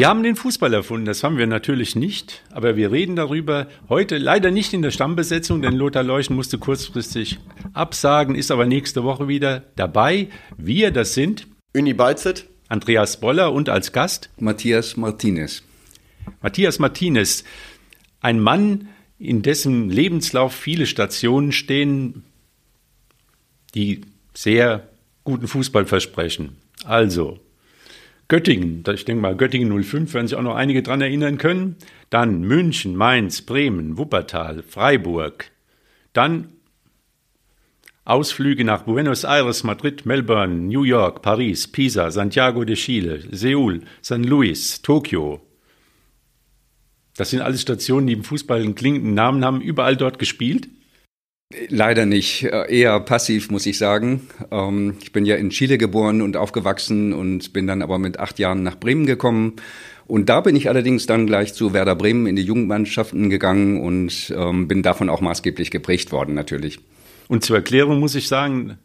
Wir haben den Fußball erfunden, das haben wir natürlich nicht, aber wir reden darüber heute leider nicht in der Stammbesetzung, denn Lothar Leuchen musste kurzfristig absagen, ist aber nächste Woche wieder dabei. Wir, das sind Uni Beizet, Andreas Boller und als Gast Matthias Martinez. Matthias Martinez, ein Mann, in dessen Lebenslauf viele Stationen stehen, die sehr guten Fußball versprechen. Also, Göttingen, ich denke mal, Göttingen 05 werden sich auch noch einige dran erinnern können. Dann München, Mainz, Bremen, Wuppertal, Freiburg. Dann Ausflüge nach Buenos Aires, Madrid, Melbourne, New York, Paris, Pisa, Santiago de Chile, Seoul, San Luis, Tokio. Das sind alles Stationen, die im Fußball einen klingenden Namen haben, überall dort gespielt. Leider nicht, eher passiv muss ich sagen. Ähm, ich bin ja in Chile geboren und aufgewachsen und bin dann aber mit acht Jahren nach Bremen gekommen. Und da bin ich allerdings dann gleich zu Werder Bremen in die Jugendmannschaften gegangen und ähm, bin davon auch maßgeblich geprägt worden natürlich. Und zur Erklärung muss ich sagen,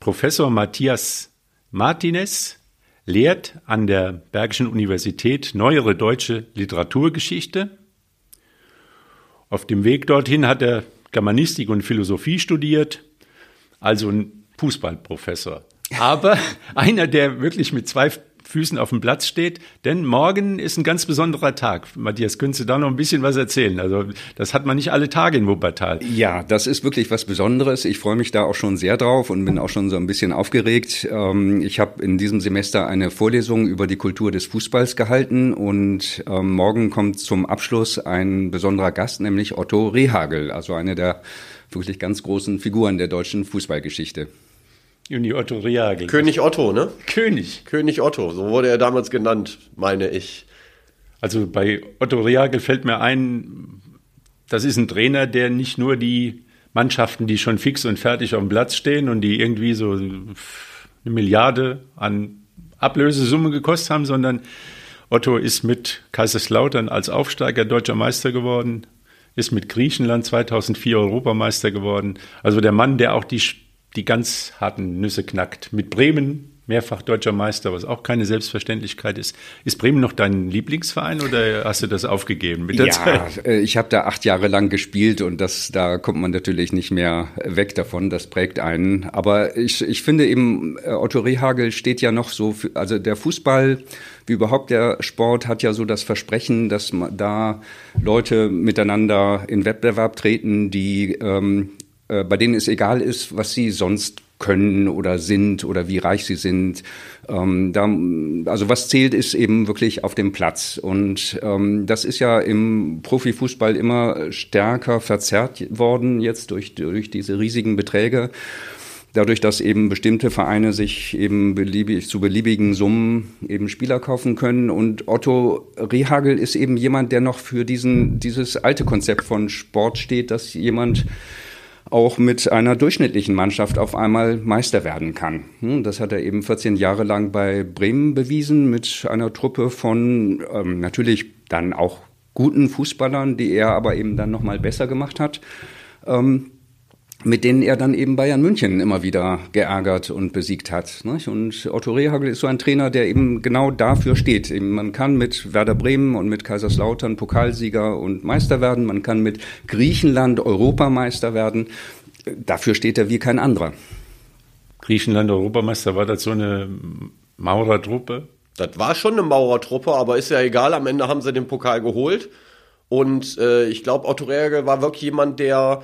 Professor Matthias Martinez lehrt an der Bergischen Universität neuere deutsche Literaturgeschichte. Auf dem Weg dorthin hat er Germanistik und Philosophie studiert, also ein Fußballprofessor. Aber einer, der wirklich mit zwei Füßen auf dem Platz steht, denn morgen ist ein ganz besonderer Tag. Matthias, könntest du da noch ein bisschen was erzählen? Also das hat man nicht alle Tage in Wuppertal. Ja, das ist wirklich was Besonderes. Ich freue mich da auch schon sehr drauf und bin auch schon so ein bisschen aufgeregt. Ähm, ich habe in diesem Semester eine Vorlesung über die Kultur des Fußballs gehalten und ähm, morgen kommt zum Abschluss ein besonderer Gast, nämlich Otto Rehagel, also eine der wirklich ganz großen Figuren der deutschen Fußballgeschichte. Juni Otto Reagel. König Otto, ne? König. König Otto, so wurde er damals genannt, meine ich. Also bei Otto Reagel fällt mir ein, das ist ein Trainer, der nicht nur die Mannschaften, die schon fix und fertig auf dem Platz stehen und die irgendwie so eine Milliarde an Ablösesumme gekostet haben, sondern Otto ist mit Kaiserslautern als Aufsteiger deutscher Meister geworden, ist mit Griechenland 2004 Europameister geworden. Also der Mann, der auch die die ganz harten Nüsse knackt. Mit Bremen mehrfach deutscher Meister, was auch keine Selbstverständlichkeit ist. Ist Bremen noch dein Lieblingsverein oder hast du das aufgegeben mit der ja, Zeit? Äh, ich habe da acht Jahre lang gespielt und das, da kommt man natürlich nicht mehr weg davon. Das prägt einen. Aber ich, ich finde eben, äh, Otto Rehagel steht ja noch so, für, also der Fußball wie überhaupt der Sport hat ja so das Versprechen, dass da Leute miteinander in Wettbewerb treten, die ähm, äh, bei denen es egal ist, was sie sonst können oder sind oder wie reich sie sind. Ähm, da, also was zählt, ist eben wirklich auf dem Platz. Und ähm, das ist ja im Profifußball immer stärker verzerrt worden jetzt durch, durch diese riesigen Beträge. Dadurch, dass eben bestimmte Vereine sich eben beliebig, zu beliebigen Summen eben Spieler kaufen können. Und Otto Rehagel ist eben jemand, der noch für diesen, dieses alte Konzept von Sport steht, dass jemand auch mit einer durchschnittlichen Mannschaft auf einmal Meister werden kann. Hm, das hat er eben 14 Jahre lang bei Bremen bewiesen mit einer Truppe von ähm, natürlich dann auch guten Fußballern, die er aber eben dann noch mal besser gemacht hat. Ähm, mit denen er dann eben Bayern München immer wieder geärgert und besiegt hat. Und Otto Rehagel ist so ein Trainer, der eben genau dafür steht. Man kann mit Werder Bremen und mit Kaiserslautern Pokalsieger und Meister werden. Man kann mit Griechenland Europameister werden. Dafür steht er wie kein anderer. Griechenland Europameister, war das so eine Maurertruppe? Das war schon eine Maurertruppe, aber ist ja egal. Am Ende haben sie den Pokal geholt. Und äh, ich glaube, Otto Rehagel war wirklich jemand, der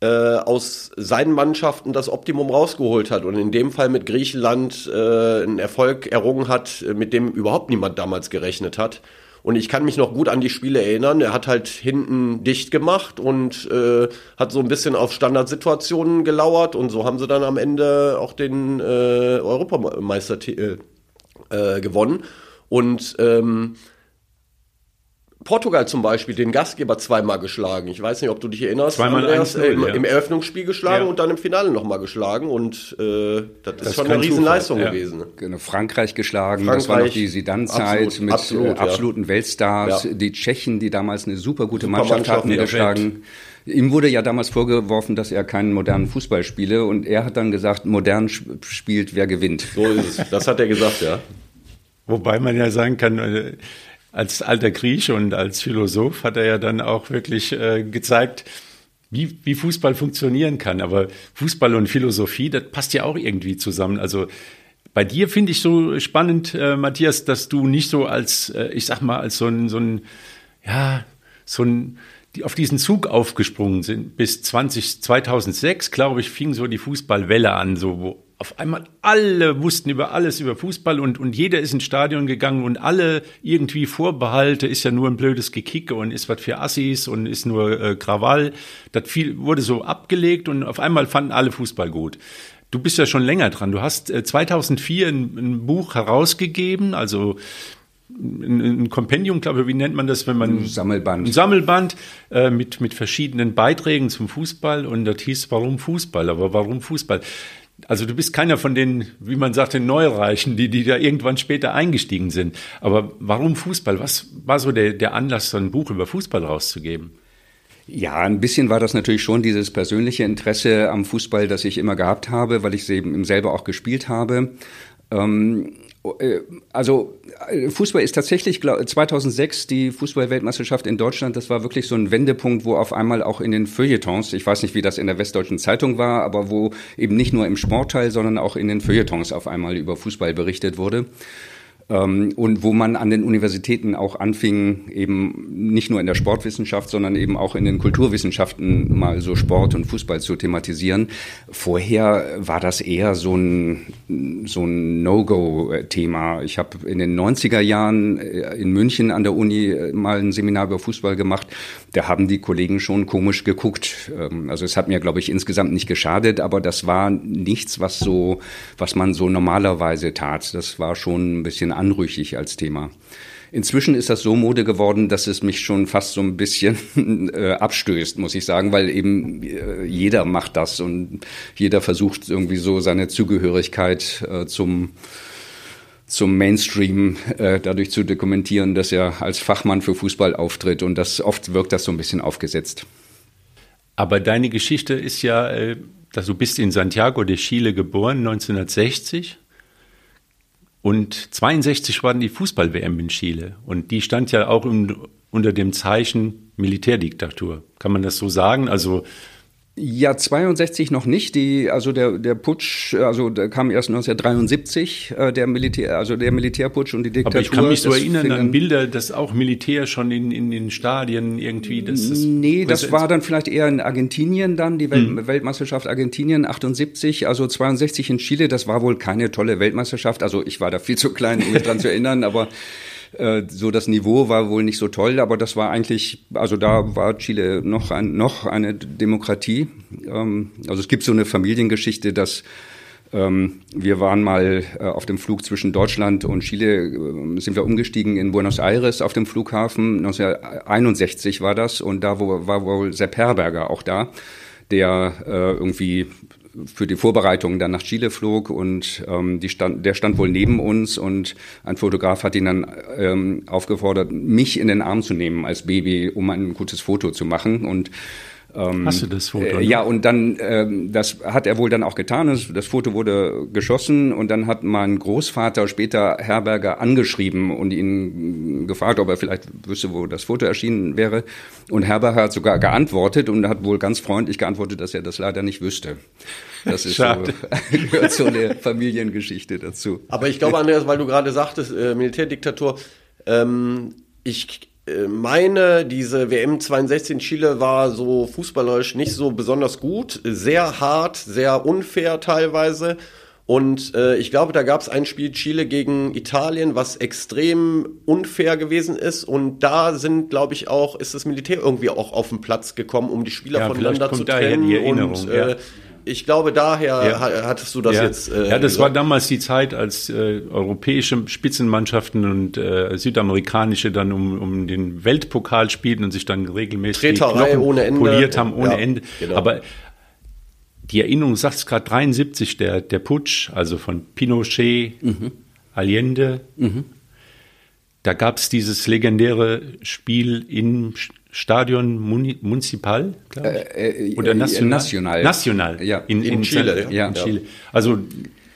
äh, aus seinen Mannschaften das Optimum rausgeholt hat und in dem Fall mit Griechenland äh, einen Erfolg errungen hat, mit dem überhaupt niemand damals gerechnet hat. Und ich kann mich noch gut an die Spiele erinnern. Er hat halt hinten dicht gemacht und äh, hat so ein bisschen auf Standardsituationen gelauert und so haben sie dann am Ende auch den äh, Europameister äh, äh, gewonnen. Und ähm, Portugal zum Beispiel den Gastgeber zweimal geschlagen. Ich weiß nicht, ob du dich erinnerst. Zweimal Andreas, äh, im, ja. im, Eröffnungsspiel geschlagen ja. und dann im Finale nochmal geschlagen. Und äh, das, das, ist schon eine Riesenleistung ja. gewesen. Genau, Frankreich geschlagen, Frankreich, das war noch die Sidan-Zeit mit absolut, absoluten Weltstars. Die Tschechen, die damals eine super gute super Mannschaft, Mannschaft hatten, geschlagen. Ihm wurde ja damals vorgeworfen, dass er keinen modernen Fußball spiele und er hat dann gesagt, modern spielt, wer gewinnt. So ist es. Das hat er gesagt, ja. Wobei man ja sagen kann, äh, als alter Grieche und als Philosoph hat er ja dann auch wirklich äh, gezeigt, wie, wie Fußball funktionieren kann. Aber Fußball und Philosophie, das passt ja auch irgendwie zusammen. Also bei dir finde ich so spannend, äh, Matthias, dass du nicht so als, äh, ich sag mal, als so ein, so ein, ja, so ein, die auf diesen Zug aufgesprungen sind. Bis 20, 2006, glaube ich, fing so die Fußballwelle an, so wo auf einmal alle wussten über alles über Fußball und, und jeder ist ins Stadion gegangen und alle irgendwie Vorbehalte, ist ja nur ein blödes Gekicke und ist was für Assis und ist nur äh, Krawall. Das viel, wurde so abgelegt und auf einmal fanden alle Fußball gut. Du bist ja schon länger dran. Du hast äh, 2004 ein, ein Buch herausgegeben, also ein, Kompendium, glaube ich, wie nennt man das, wenn man Ein Sammelband. ein Sammelband äh, mit mit verschiedenen Beiträgen zum Fußball und das hieß Warum Fußball, aber warum Fußball? Also du bist keiner von den, wie man sagt, den Neureichen, die die da irgendwann später eingestiegen sind. Aber warum Fußball? Was war so der der Anlass, so ein Buch über Fußball rauszugeben? Ja, ein bisschen war das natürlich schon dieses persönliche Interesse am Fußball, das ich immer gehabt habe, weil ich es eben selber auch gespielt habe. Ähm, äh, also äh, Fußball ist tatsächlich glaub, 2006 die Fußballweltmeisterschaft in Deutschland. Das war wirklich so ein Wendepunkt, wo auf einmal auch in den Feuilletons, ich weiß nicht, wie das in der Westdeutschen Zeitung war, aber wo eben nicht nur im Sportteil, sondern auch in den Feuilletons auf einmal über Fußball berichtet wurde. Ähm, und wo man an den Universitäten auch anfing, eben nicht nur in der Sportwissenschaft, sondern eben auch in den Kulturwissenschaften mal so Sport und Fußball zu thematisieren. Vorher war das eher so ein, so ein No-Go-Thema. Ich habe in den 90er Jahren äh, in München an der Uni äh, mal ein Seminar über Fußball gemacht. Da haben die Kollegen schon komisch geguckt. Ähm, also es hat mir, glaube ich, insgesamt nicht geschadet, aber das war nichts, was so, was man so normalerweise tat. Das war schon ein bisschen anrüchig als Thema. Inzwischen ist das so Mode geworden, dass es mich schon fast so ein bisschen äh, abstößt, muss ich sagen, weil eben äh, jeder macht das und jeder versucht irgendwie so seine Zugehörigkeit äh, zum zum Mainstream äh, dadurch zu dokumentieren, dass er als Fachmann für Fußball auftritt und das oft wirkt das so ein bisschen aufgesetzt. Aber deine Geschichte ist ja, äh, dass du bist in Santiago de Chile geboren, 1960. Und 62 war dann die Fußball-WM in Chile. Und die stand ja auch im, unter dem Zeichen Militärdiktatur. Kann man das so sagen? Also Ja, 62 noch nicht. Die, also der, der Putsch, also der kam erst 1973, äh, der Militär, also der Militärputsch und die Diktatur. Aber ich kann mich so erinnern fing an Bilder, dass auch Militär schon in, in den Stadien irgendwie. Das, das Nee, das war dann vielleicht eher in Argentinien dann, die Welt Mhm. Weltmeisterschaft Argentinien 78, also 62 in Chile. Das war wohl keine tolle Weltmeisterschaft. Also ich war da viel zu klein, um mich dran zu erinnern, aber äh, so das Niveau war wohl nicht so toll, aber das war eigentlich, also da war Chile noch, ein, noch eine Demokratie. Ähm, also es gibt so eine Familiengeschichte, dass ähm, wir waren mal äh, auf dem Flug zwischen Deutschland und Chile, äh, sind wir umgestiegen in Buenos Aires auf dem Flughafen. 1961 war das und da wo, war wohl Sepp Herberger auch da, der äh, irgendwie für die Vorbereitung dann nach Chile flog und ähm, die stand, der stand wohl neben uns und ein Fotograf hat ihn dann ähm, aufgefordert, mich in den Arm zu nehmen als Baby, um ein gutes Foto zu machen. Und Hast du das Foto? ne? äh, ja, und dann, ähm, das hat er wohl dann auch getan. Das, das Foto wurde geschossen und dann hat mein Großvater später Herberger angeschrieben und ihn gefragt, ob er vielleicht wüsste, wo das Foto erschienen wäre. Und Herberger hat sogar geantwortet und hat wohl ganz freundlich geantwortet, dass er das leider nicht wüsste. Das ist so, Schade. gehört so eine Familiengeschichte dazu. Aber ich glaube, Andreas, weil du gerade sagtest, äh, Militärdiktatur, ähm, ich meine, diese WM 62 in Chile war so fußballerisch nicht so besonders gut, sehr hart, sehr unfair teilweise. Und äh, ich glaube, da gab es ein Spiel Chile gegen Italien, was extrem unfair gewesen ist. Und da sind, glaube ich, auch, ist das Militär irgendwie auch auf den Platz gekommen, um die Spieler Ja, voneinander zu trennen. und ja. Ich glaube, daher Ja. ha- hattest du das ja. jetzt. Äh, ja, das gesagt. war damals die Zeit, als äh, europäische Spitzenmannschaften und äh, südamerikanische dann um, um den Weltpokal spielten und sich dann regelmäßig die Knochen ohne Ende. poliert haben ohne Ja, Ende. genau. Aber die Erinnerung sagt es gerade 73, der, der Putsch, also von Pinochet, Allende. Da gab es dieses legendäre Spiel im Stadion Muni Municipal, glaube ich. Äh, äh, Oder äh, National? National. National. Ja. in, In Chile, Ja. ja. In Chile. Also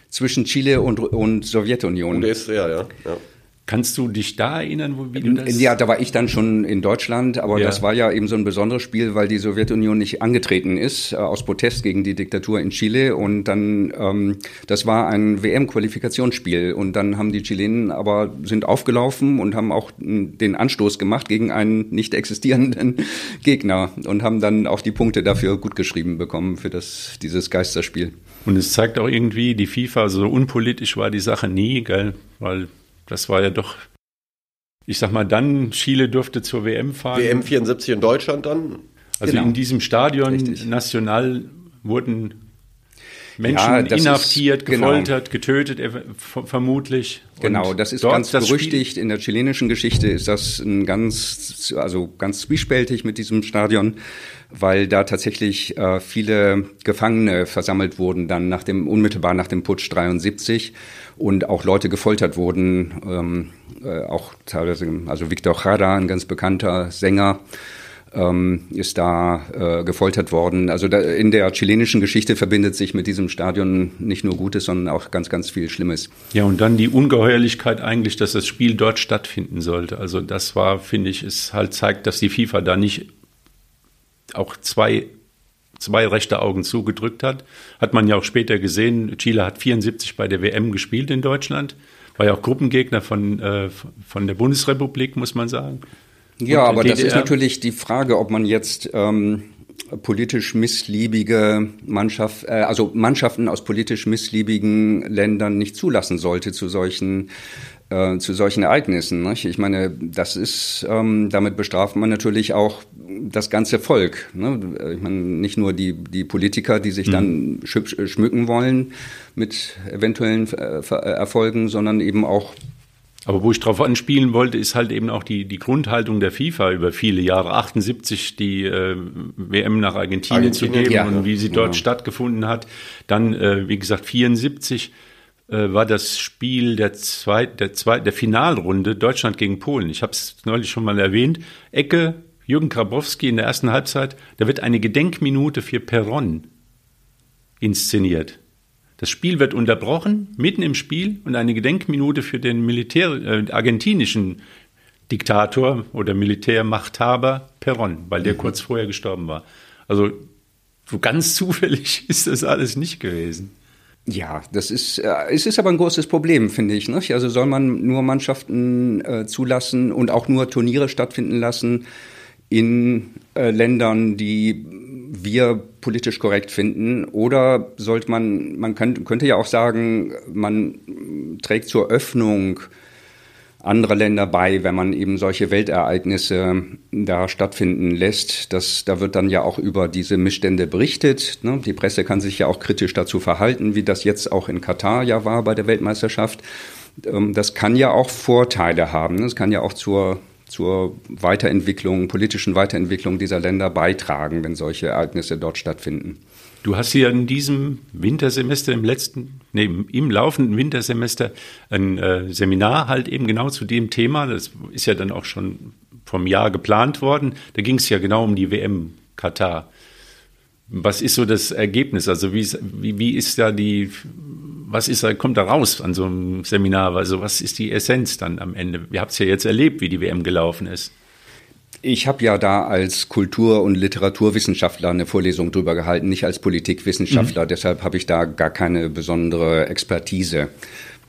Zwischen Chile und, und Sowjetunion. Und ja, ja, ja. Kannst du dich da erinnern, wo, wie du das? Ja, da war ich dann schon in Deutschland, aber ja. das war ja eben so ein besonderes Spiel, weil die Sowjetunion nicht angetreten ist, äh, aus Protest gegen die Diktatur in Chile. Und dann, ähm, das war ein WM-Qualifikationsspiel. Und dann haben die Chilenen aber sind aufgelaufen und haben auch den Anstoß gemacht gegen einen nicht existierenden Gegner und haben dann auch die Punkte dafür gut geschrieben bekommen für das, dieses Geisterspiel. Und es zeigt auch irgendwie, die FIFA, so unpolitisch war die Sache nie, gell? weil das war ja doch, ich sag mal, dann Chile durfte zur WM fahren. WM 74 in Deutschland dann? Also genau. in diesem Stadion Richtig. national wurden Menschen ja, inhaftiert, ist, genau. gefoltert, getötet, vermutlich. Genau, das ist ganz das berüchtigt. Spiel in der chilenischen Geschichte ist das ein ganz, also ganz zwiespältig mit diesem Stadion, weil da tatsächlich äh, viele Gefangene versammelt wurden, dann nach dem, unmittelbar nach dem Putsch 73 und auch Leute gefoltert wurden, ähm, äh, auch teilweise, also Victor Jara, ein ganz bekannter Sänger, ähm, ist da äh, gefoltert worden. Also da, in der chilenischen Geschichte verbindet sich mit diesem Stadion nicht nur Gutes, sondern auch ganz, ganz viel Schlimmes. Ja, und dann die Ungeheuerlichkeit eigentlich, dass das Spiel dort stattfinden sollte. Also das war, finde ich, es halt zeigt, dass die FIFA da nicht auch zwei zwei rechte Augen zugedrückt hat. Hat man ja auch später gesehen. Chile hat 74 bei der WM gespielt in Deutschland. War ja auch Gruppengegner von, äh, von der Bundesrepublik, muss man sagen. Ja, aber DDR. das ist natürlich die Frage, ob man jetzt ähm, politisch missliebige Mannschaft, äh, also Mannschaften aus politisch missliebigen Ländern nicht zulassen sollte zu solchen äh, zu solchen Ereignissen. Nicht? Ich meine, das ist, ähm, damit bestraft man natürlich auch das ganze Volk. Ne? Ich meine, nicht nur die, die Politiker, die sich mhm. dann schmücken wollen mit eventuellen äh, Erfolgen, sondern eben auch aber wo ich darauf anspielen wollte, ist halt eben auch die, die Grundhaltung der FIFA über viele Jahre. 78 die äh, WM nach Argentinien, Argentinien zu geben ja, und wie sie dort ja. stattgefunden hat. Dann, äh, wie gesagt, 74 äh, war das Spiel der, zweit, der, zweit, der Finalrunde Deutschland gegen Polen. Ich habe es neulich schon mal erwähnt. Ecke, Jürgen Grabowski in der ersten Halbzeit, da wird eine Gedenkminute für Perron inszeniert. Das Spiel wird unterbrochen, mitten im Spiel, und eine Gedenkminute für den Militär, äh, argentinischen Diktator oder Militärmachthaber Perron, weil der mhm. kurz vorher gestorben war. Also so ganz zufällig ist das alles nicht gewesen. Ja, das ist, äh, es ist aber ein großes Problem, finde ich. Nicht? Also soll man nur Mannschaften äh, zulassen und auch nur Turniere stattfinden lassen in äh, Ländern, die wir politisch korrekt finden? Oder sollte man, man kann, könnte ja auch sagen, man trägt zur Öffnung anderer Länder bei, wenn man eben solche Weltereignisse da stattfinden lässt. Das, da wird dann ja auch über diese Missstände berichtet. Ne? Die Presse kann sich ja auch kritisch dazu verhalten, wie das jetzt auch in Katar ja war bei der Weltmeisterschaft. Ähm, das kann ja auch Vorteile haben. Das kann ja auch zur zur Weiterentwicklung, politischen Weiterentwicklung dieser Länder beitragen, wenn solche Ereignisse dort stattfinden. Du hast hier in diesem Wintersemester, im letzten, nee, im laufenden Wintersemester ein äh, Seminar halt eben genau zu dem Thema. Das ist ja dann auch schon vom Jahr geplant worden. Da ging es ja genau um die WM Katar. Was ist so das Ergebnis? Also wie, wie, wie ist da die was ist, kommt da raus an so einem Seminar? Also was ist die Essenz dann am Ende? Ihr habt es ja jetzt erlebt, wie die WM gelaufen ist. Ich habe ja da als Kultur- und Literaturwissenschaftler eine Vorlesung drüber gehalten, nicht als Politikwissenschaftler. Mhm. Deshalb habe ich da gar keine besondere Expertise.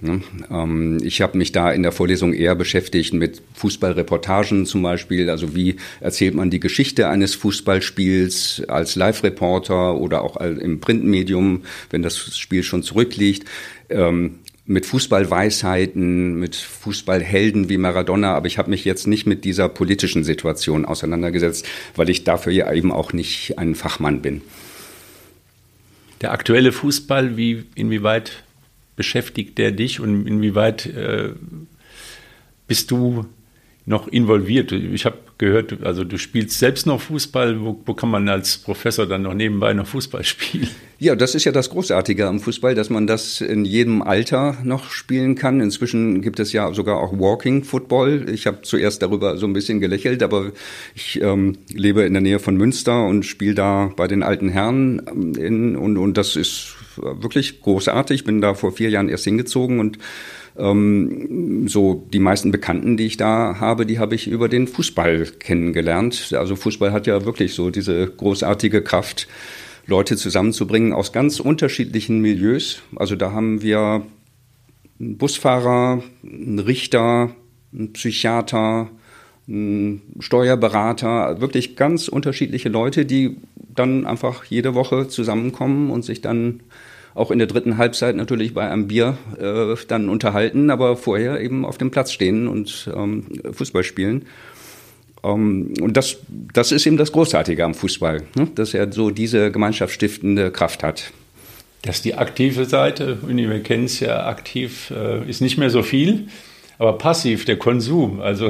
Ne? Ähm, ich habe mich da in der Vorlesung eher beschäftigt mit Fußballreportagen zum Beispiel. Also wie erzählt man die Geschichte eines Fußballspiels als Live-Reporter oder auch im Printmedium, wenn das Spiel schon zurückliegt. Ähm, mit Fußballweisheiten, mit Fußballhelden wie Maradona, aber ich habe mich jetzt nicht mit dieser politischen Situation auseinandergesetzt, weil ich dafür ja eben auch nicht ein Fachmann bin. Der aktuelle Fußball, wie inwieweit beschäftigt der dich und inwieweit äh, bist du noch involviert? Ich habe gehört, also du spielst selbst noch Fußball. Wo, wo, kann man als Professor dann noch nebenbei noch Fußball spielen? Ja, das ist ja das Großartige am Fußball, dass man das in jedem Alter noch spielen kann. Inzwischen gibt es ja sogar auch Walking Football. Ich habe zuerst darüber so ein bisschen gelächelt, aber ich ähm, lebe in der Nähe von Münster und spiele da bei den alten Herren ähm, in, und, und das ist wirklich großartig. Bin da vor vier Jahren erst hingezogen und ähm, so die meisten Bekannten, die ich da habe, die habe ich über den Fußball kennengelernt. Also Fußball hat ja wirklich so diese großartige Kraft, Leute zusammenzubringen aus ganz unterschiedlichen Milieus. Also da haben wir einen Busfahrer, einen Richter, einen Psychiater, einen Steuerberater, wirklich ganz unterschiedliche Leute, die dann einfach jede Woche zusammenkommen und sich dann auch in der dritten Halbzeit natürlich bei einem Bier äh, dann unterhalten, aber vorher eben auf dem Platz stehen und ähm, Fußball spielen. Ähm, und das, das ist eben das Großartige am Fußball, ne? dass er so diese gemeinschaftsstiftende Kraft hat. Das ist die aktive Seite, wir kennen es ja aktiv, äh, ist nicht mehr so viel, aber passiv, der Konsum. Also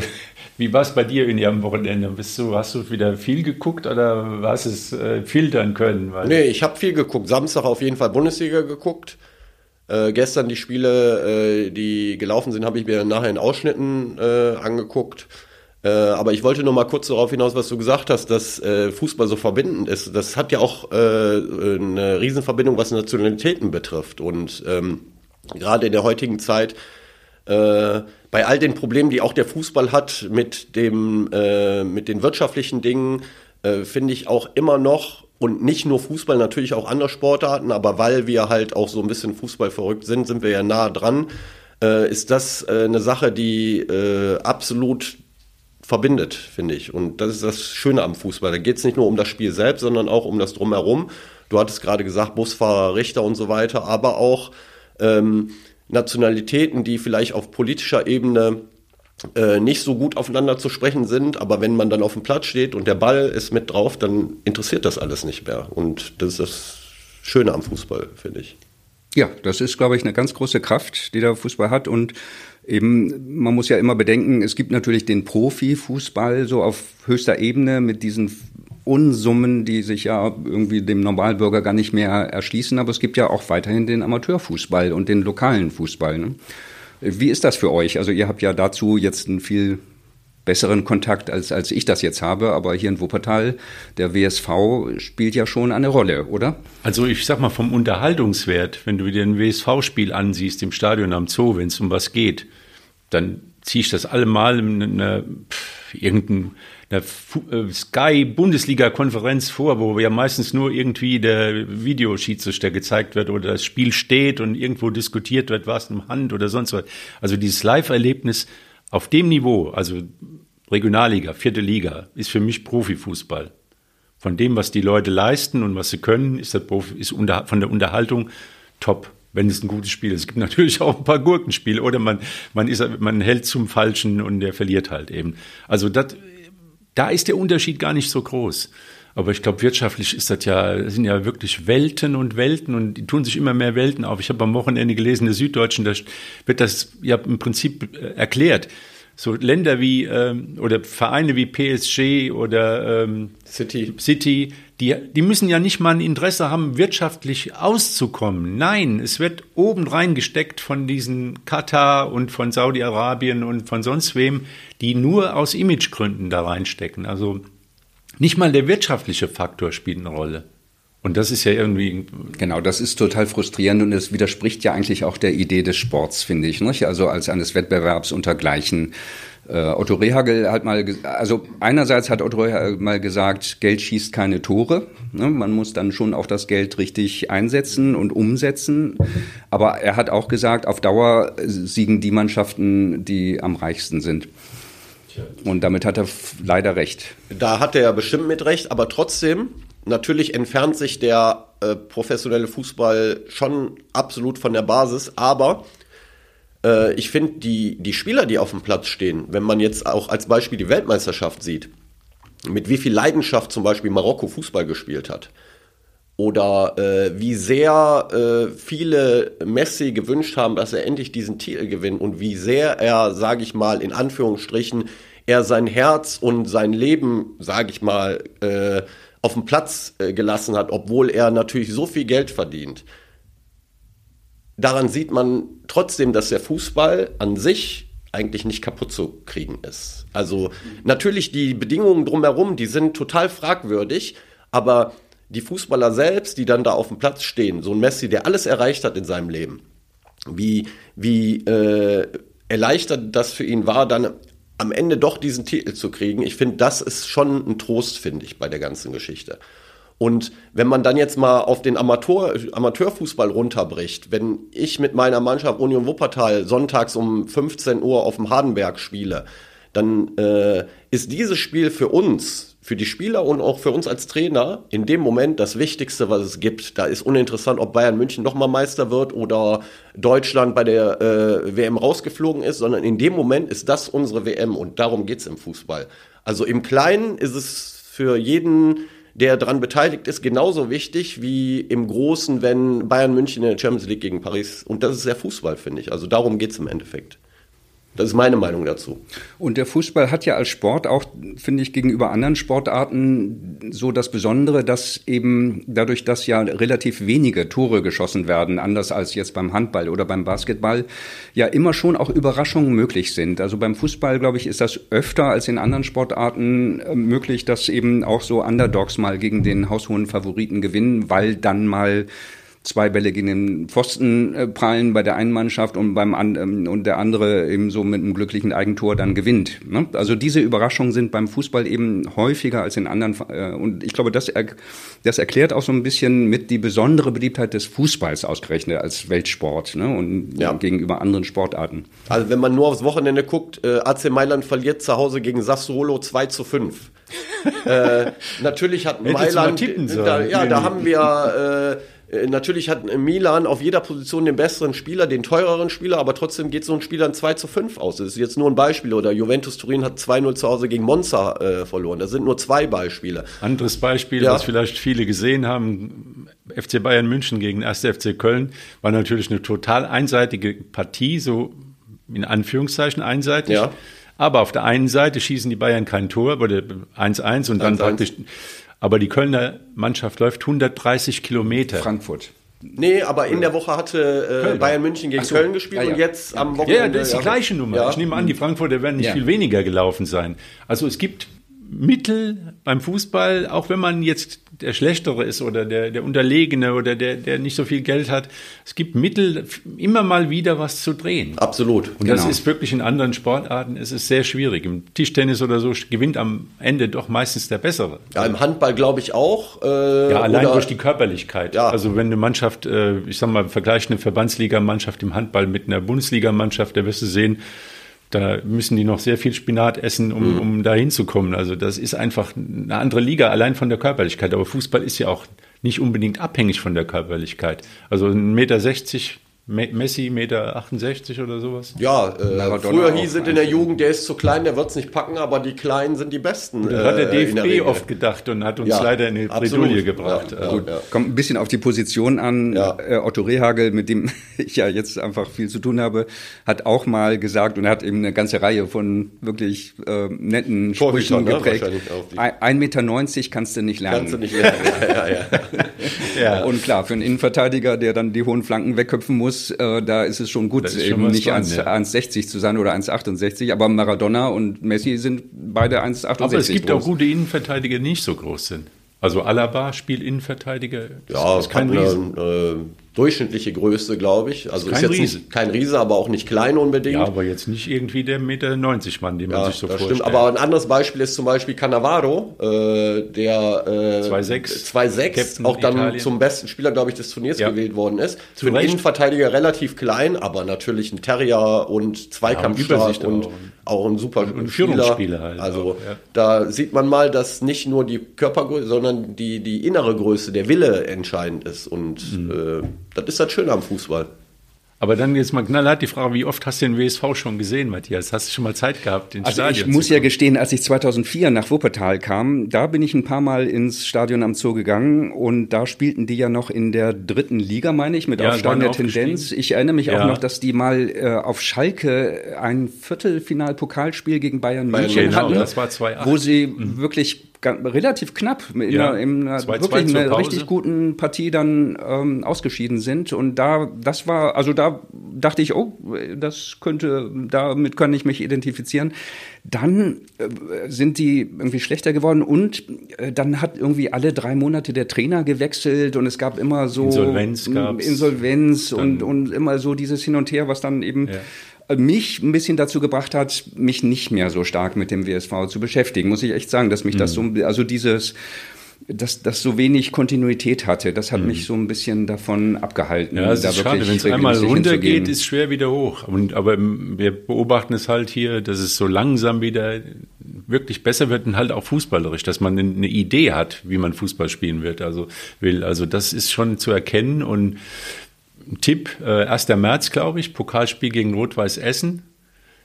wie war es bei dir in am Wochenende? Bist du, hast du wieder viel geguckt oder hast es äh, filtern können? Weil nee, ich habe viel geguckt. Samstag auf jeden Fall Bundesliga geguckt. Äh, gestern die Spiele, äh, die gelaufen sind, habe ich mir nachher in Ausschnitten äh, angeguckt. Äh, aber ich wollte nur mal kurz darauf hinaus, was du gesagt hast, dass äh, Fußball so verbindend ist. Das hat ja auch eine Riesenverbindung, was Nationalitäten betrifft. Und ähm, gerade in der heutigen Zeit äh, bei all den Problemen, die auch der Fußball hat mit dem äh, mit den wirtschaftlichen Dingen, äh, finde ich auch immer noch und nicht nur Fußball, natürlich auch andere Sportarten, aber weil wir halt auch so ein bisschen Fußball verrückt sind, sind wir ja nah dran. Äh, ist das äh, eine Sache, die äh, absolut verbindet, finde ich. Und das ist das Schöne am Fußball. Da geht es nicht nur um das Spiel selbst, sondern auch um das Drumherum. Du hattest gerade gesagt, Busfahrer, Richter und so weiter, aber auch ähm, Nationalitäten, die vielleicht auf politischer Ebene äh, nicht so gut aufeinander zu sprechen sind, aber wenn man dann auf dem Platz steht und der Ball ist mit drauf, dann interessiert das alles nicht mehr. Und das ist das Schöne am Fußball, finde ich. Ja, das ist, glaube ich, eine ganz große Kraft, die der Fußball hat. Und eben, man muss ja immer bedenken, es gibt natürlich den Profifußball so auf höchster Ebene mit diesen Unsummen, die sich ja irgendwie dem Normalbürger gar nicht mehr erschließen. Aber es gibt ja auch weiterhin den Amateurfußball und den lokalen Fußball. Ne? Wie ist das für euch? Also ihr habt ja dazu jetzt einen viel besseren Kontakt, als, als ich das jetzt habe. Aber hier in Wuppertal, der WSV spielt ja schon eine Rolle, oder? Also ich sag mal vom Unterhaltungswert, wenn du dir ein WSV-Spiel ansiehst im Stadion am Zoo, wenn es um was geht, dann ziehe ich das allemal in eine, pff, irgendein der äh, Sky-Bundesliga-Konferenz vor, wo ja meistens nur irgendwie der Videoschiedsrichter gezeigt wird oder das Spiel steht und irgendwo diskutiert wird, was im Hand oder sonst was. Also dieses Live-Erlebnis auf dem Niveau, also Regionalliga, vierte Liga, ist für mich Profifußball. Von dem, was die Leute leisten und was sie können, ist, das Profi, ist unter, von der Unterhaltung top wenn es ein gutes Spiel ist. Es gibt natürlich auch ein paar Gurkenspiele oder man, man, ist, man hält zum Falschen und der verliert halt eben. Also das da ist der Unterschied gar nicht so groß. Aber ich glaube, wirtschaftlich ist das ja, sind ja wirklich Welten und Welten und die tun sich immer mehr Welten auf. Ich habe am Wochenende gelesen, der Süddeutschen, da wird das ja im Prinzip äh, erklärt. So Länder wie ähm, oder Vereine wie PSG oder ähm, City, City die, die müssen ja nicht mal ein Interesse haben, wirtschaftlich auszukommen. Nein, es wird oben reingesteckt von diesen Katar und von Saudi-Arabien und von sonst wem, die nur aus Imagegründen da reinstecken. Also nicht mal der wirtschaftliche Faktor spielt eine Rolle. Und das ist ja irgendwie. Genau, das ist total frustrierend und es widerspricht ja eigentlich auch der Idee des Sports, finde ich. Nicht? Also als eines Wettbewerbs untergleichen. Äh, Otto Rehagel hat mal, also einerseits hat Otto Rehagel mal gesagt, Geld schießt keine Tore. Ne? Man muss dann schon auch das Geld richtig einsetzen und umsetzen. Aber er hat auch gesagt, auf Dauer siegen die Mannschaften, die am reichsten sind. Und damit hat er leider recht. Da hat er bestimmt mit recht, aber trotzdem, natürlich entfernt sich der äh, professionelle Fußball schon absolut von der Basis, aber äh, ich finde, die, die Spieler, die auf dem Platz stehen, wenn man jetzt auch als Beispiel die Weltmeisterschaft sieht, mit wie viel Leidenschaft zum Beispiel Marokko Fußball gespielt hat, oder äh, wie sehr äh, viele Messi gewünscht haben, dass er endlich diesen Titel gewinnt und wie sehr er, sage ich mal, in Anführungsstrichen, er sein Herz und sein Leben, sage ich mal, äh, auf den Platz äh, gelassen hat, obwohl er natürlich so viel Geld verdient daran sieht man trotzdem, dass der Fußball an sich eigentlich nicht kaputt zu kriegen ist. Also natürlich die Bedingungen drumherum, die sind total fragwürdig, aber die Fußballer selbst, die dann da auf dem Platz stehen, so ein Messi, der alles erreicht hat in seinem Leben, wie, wie äh, erleichtert das für ihn war, dann am Ende doch diesen Titel zu kriegen. Ich finde, das ist schon ein Trost, finde ich, bei der ganzen Geschichte. Und wenn man dann jetzt mal auf den Amateur, Amateurfußball runterbricht, wenn ich mit meiner Mannschaft Union Wuppertal sonntags um 15 Uhr auf dem Hardenberg spiele, dann äh, ist dieses Spiel für uns für die Spieler und auch für uns als Trainer in dem Moment das Wichtigste, was es gibt. Da ist uninteressant, ob Bayern München nochmal Meister wird oder Deutschland bei der äh, WM rausgeflogen ist, sondern in dem Moment ist das unsere WM und darum geht's im Fußball. Also im Kleinen ist es für jeden, der daran beteiligt ist, genauso wichtig wie im Großen, wenn Bayern München in der Champions League gegen Paris. Und das ist der Fußball, finde ich. Also darum geht's im Endeffekt. Das ist meine Meinung dazu. Und der Fußball hat ja als Sport auch, finde ich, gegenüber anderen Sportarten so das Besondere, dass eben dadurch, dass ja relativ wenige Tore geschossen werden, anders als jetzt beim Handball oder beim Basketball, ja immer schon auch Überraschungen möglich sind. Also beim Fußball, glaube ich, ist das öfter als in anderen Sportarten äh, möglich, dass eben auch so Underdogs mal gegen den haushohen Favoriten gewinnen, weil dann mal zwei Bälle gegen den Pfosten äh, prallen bei der einen Mannschaft und beim an, ähm, und der andere eben so mit einem glücklichen Eigentor dann gewinnt. Ne? Also diese Überraschungen sind beim Fußball eben häufiger als in anderen äh, und ich glaube, das, er, das erklärt auch so ein bisschen mit die besondere Beliebtheit des Fußballs ausgerechnet als Weltsport ne? und ja. gegenüber anderen Sportarten. Also wenn man nur aufs Wochenende guckt, äh, AC Mailand verliert zu Hause gegen Sassuolo 2 zu 5. äh, natürlich hat Mailand, da, ja, da haben wir äh, natürlich hat Milan auf jeder Position den besseren Spieler, den teureren Spieler, aber trotzdem geht so ein Spiel dann 2 zu 5 aus. Das ist jetzt nur ein Beispiel. Oder Juventus Turin hat 2-0 zu Hause gegen Monza äh, verloren. Das sind nur zwei Beispiele. Anderes Beispiel, ja. was vielleicht viele gesehen haben, FC Bayern München gegen 1. FC Köln, war natürlich eine total einseitige Partie, so in Anführungszeichen einseitig. Ja. Aber auf der einen Seite schießen die Bayern kein Tor, wurde 1-1 und dann 1 -1. praktisch aber die Kölner Mannschaft läuft 130 Kilometer. Frankfurt. Nee, aber in der Woche hatte äh, Bayern München gegen so. Köln gespielt ja, ja. und jetzt am Wochenende. Ja, das ist die gleiche Nummer. Ja. Ich nehme an, die Frankfurter werden nicht viel weniger gelaufen sein. Also es gibt Mittel beim Fußball, auch wenn man jetzt der Schlechtere ist oder der, der Unterlegene oder der, der nicht so viel Geld hat. Es gibt Mittel, immer mal wieder was zu drehen. Absolut. Und genau. das ist wirklich in anderen Sportarten, es ist sehr schwierig. Im Tischtennis oder so gewinnt am Ende doch meistens der Bessere. Ja, im Handball glaube ich auch. Äh, ja, allein durch die Körperlichkeit. Ja. Also wenn eine Mannschaft, äh, ich sag mal, vergleicht eine Verbandsligamannschaft im Handball mit einer Bundesligamannschaft, da wirst du sehen, da müssen die noch sehr viel Spinat essen, um, mhm. um da hinzukommen. Also das ist einfach eine andere Liga, allein von der Körperlichkeit. Aber Fußball ist ja auch nicht unbedingt abhängig von der Körperlichkeit. Also ein Meter 60 Messi, Meter 68 oder sowas? Ja, äh, früher hieß es in der Jugend, der ist zu klein, der wird es nicht packen, aber die Kleinen sind die Besten. Das hat der DFB äh, der oft gedacht und hat uns ja, leider in die Bredouille gebracht. Ja, also, ja. Kommt ein bisschen auf die Position an. Äh, Otto Rehagel, mit dem ich ja jetzt einfach viel zu tun habe, hat auch mal gesagt, und er hat eben eine ganze Reihe von wirklich äh, netten Sprüchen ne? geprägt. Ein Meter neunzig kannst du nicht lernen. Kannst du nicht lernen, ja, ja, ja. Und klar, für einen Innenverteidiger, der dann die hohen Flanken wegköpfen muss, äh, da ist es schon gut, eben nicht 1,60 ja. zu sein oder 1,68. Aber Maradona und Messi sind beide 1,68 Aber es gibt groß. auch gute Innenverteidiger, die nicht so groß sind. Also Alaba spielt Innenverteidiger. Ja, ist kein Riesen. Äh, durchschnittliche Größe, glaube ich. Also ist, ist jetzt Riese. nicht kein Riese, aber auch nicht klein unbedingt. Ja, aber jetzt nicht irgendwie der Meter 90 Mann, den man ja, sich so das vorstellt. Stimmt. Aber ein anderes Beispiel ist zum Beispiel Cannavaro, äh, der äh, 2-6 auch dann Italien. zum besten Spieler, glaube ich, des Turniers ja. gewählt worden ist. Zu Für einen Innenverteidiger relativ klein, aber natürlich ein Terrier und Zweikampfstark ja, und auch ein super und Spieler. Halt also auch, ja. da sieht man mal, dass nicht nur die Körpergröße, sondern die, die innere Größe, der Wille entscheidend ist. Und mhm. äh, das ist das Schöne am Fußball. Aber dann jetzt mal knallhart die Frage, wie oft hast du den WSV schon gesehen, Matthias? Hast du schon mal Zeit gehabt, ins also Stadion Ich muss ja gestehen, als ich 2004 nach Wuppertal kam, da bin ich ein paar Mal ins Stadion am Zoo gegangen und da spielten die ja noch in der dritten Liga, meine ich, mit ja, aufsteigender Tendenz. Ich erinnere mich ja. auch noch, dass die mal äh, auf Schalke ein Viertelfinal-Pokalspiel gegen Bayern München genau, hatten, das war 2 wo sie mhm. wirklich relativ knapp in, ja, einer, in einer wirklich einer richtig guten Partie dann ähm, ausgeschieden sind. Und da, das war, also da, dachte ich, oh, das könnte, damit kann ich mich identifizieren. Dann äh, sind die irgendwie schlechter geworden und äh, dann hat irgendwie alle drei Monate der Trainer gewechselt und es gab immer so Insolvenz, gab's. Insolvenz und, und immer so dieses Hin und Her, was dann eben ja. mich ein bisschen dazu gebracht hat, mich nicht mehr so stark mit dem WSV zu beschäftigen, muss ich echt sagen, dass mich mhm. das so, also dieses dass das so wenig Kontinuität hatte. Das hat mhm. mich so ein bisschen davon abgehalten. Ja, es da ist schade, wenn es einmal runtergeht, ist schwer wieder hoch. Und, aber wir beobachten es halt hier, dass es so langsam wieder wirklich besser wird und halt auch fußballerisch, dass man eine Idee hat, wie man Fußball spielen wird. Also will, also das ist schon zu erkennen und Tipp, äh, 1. März, glaube ich, Pokalspiel gegen Rot-Weiß Essen.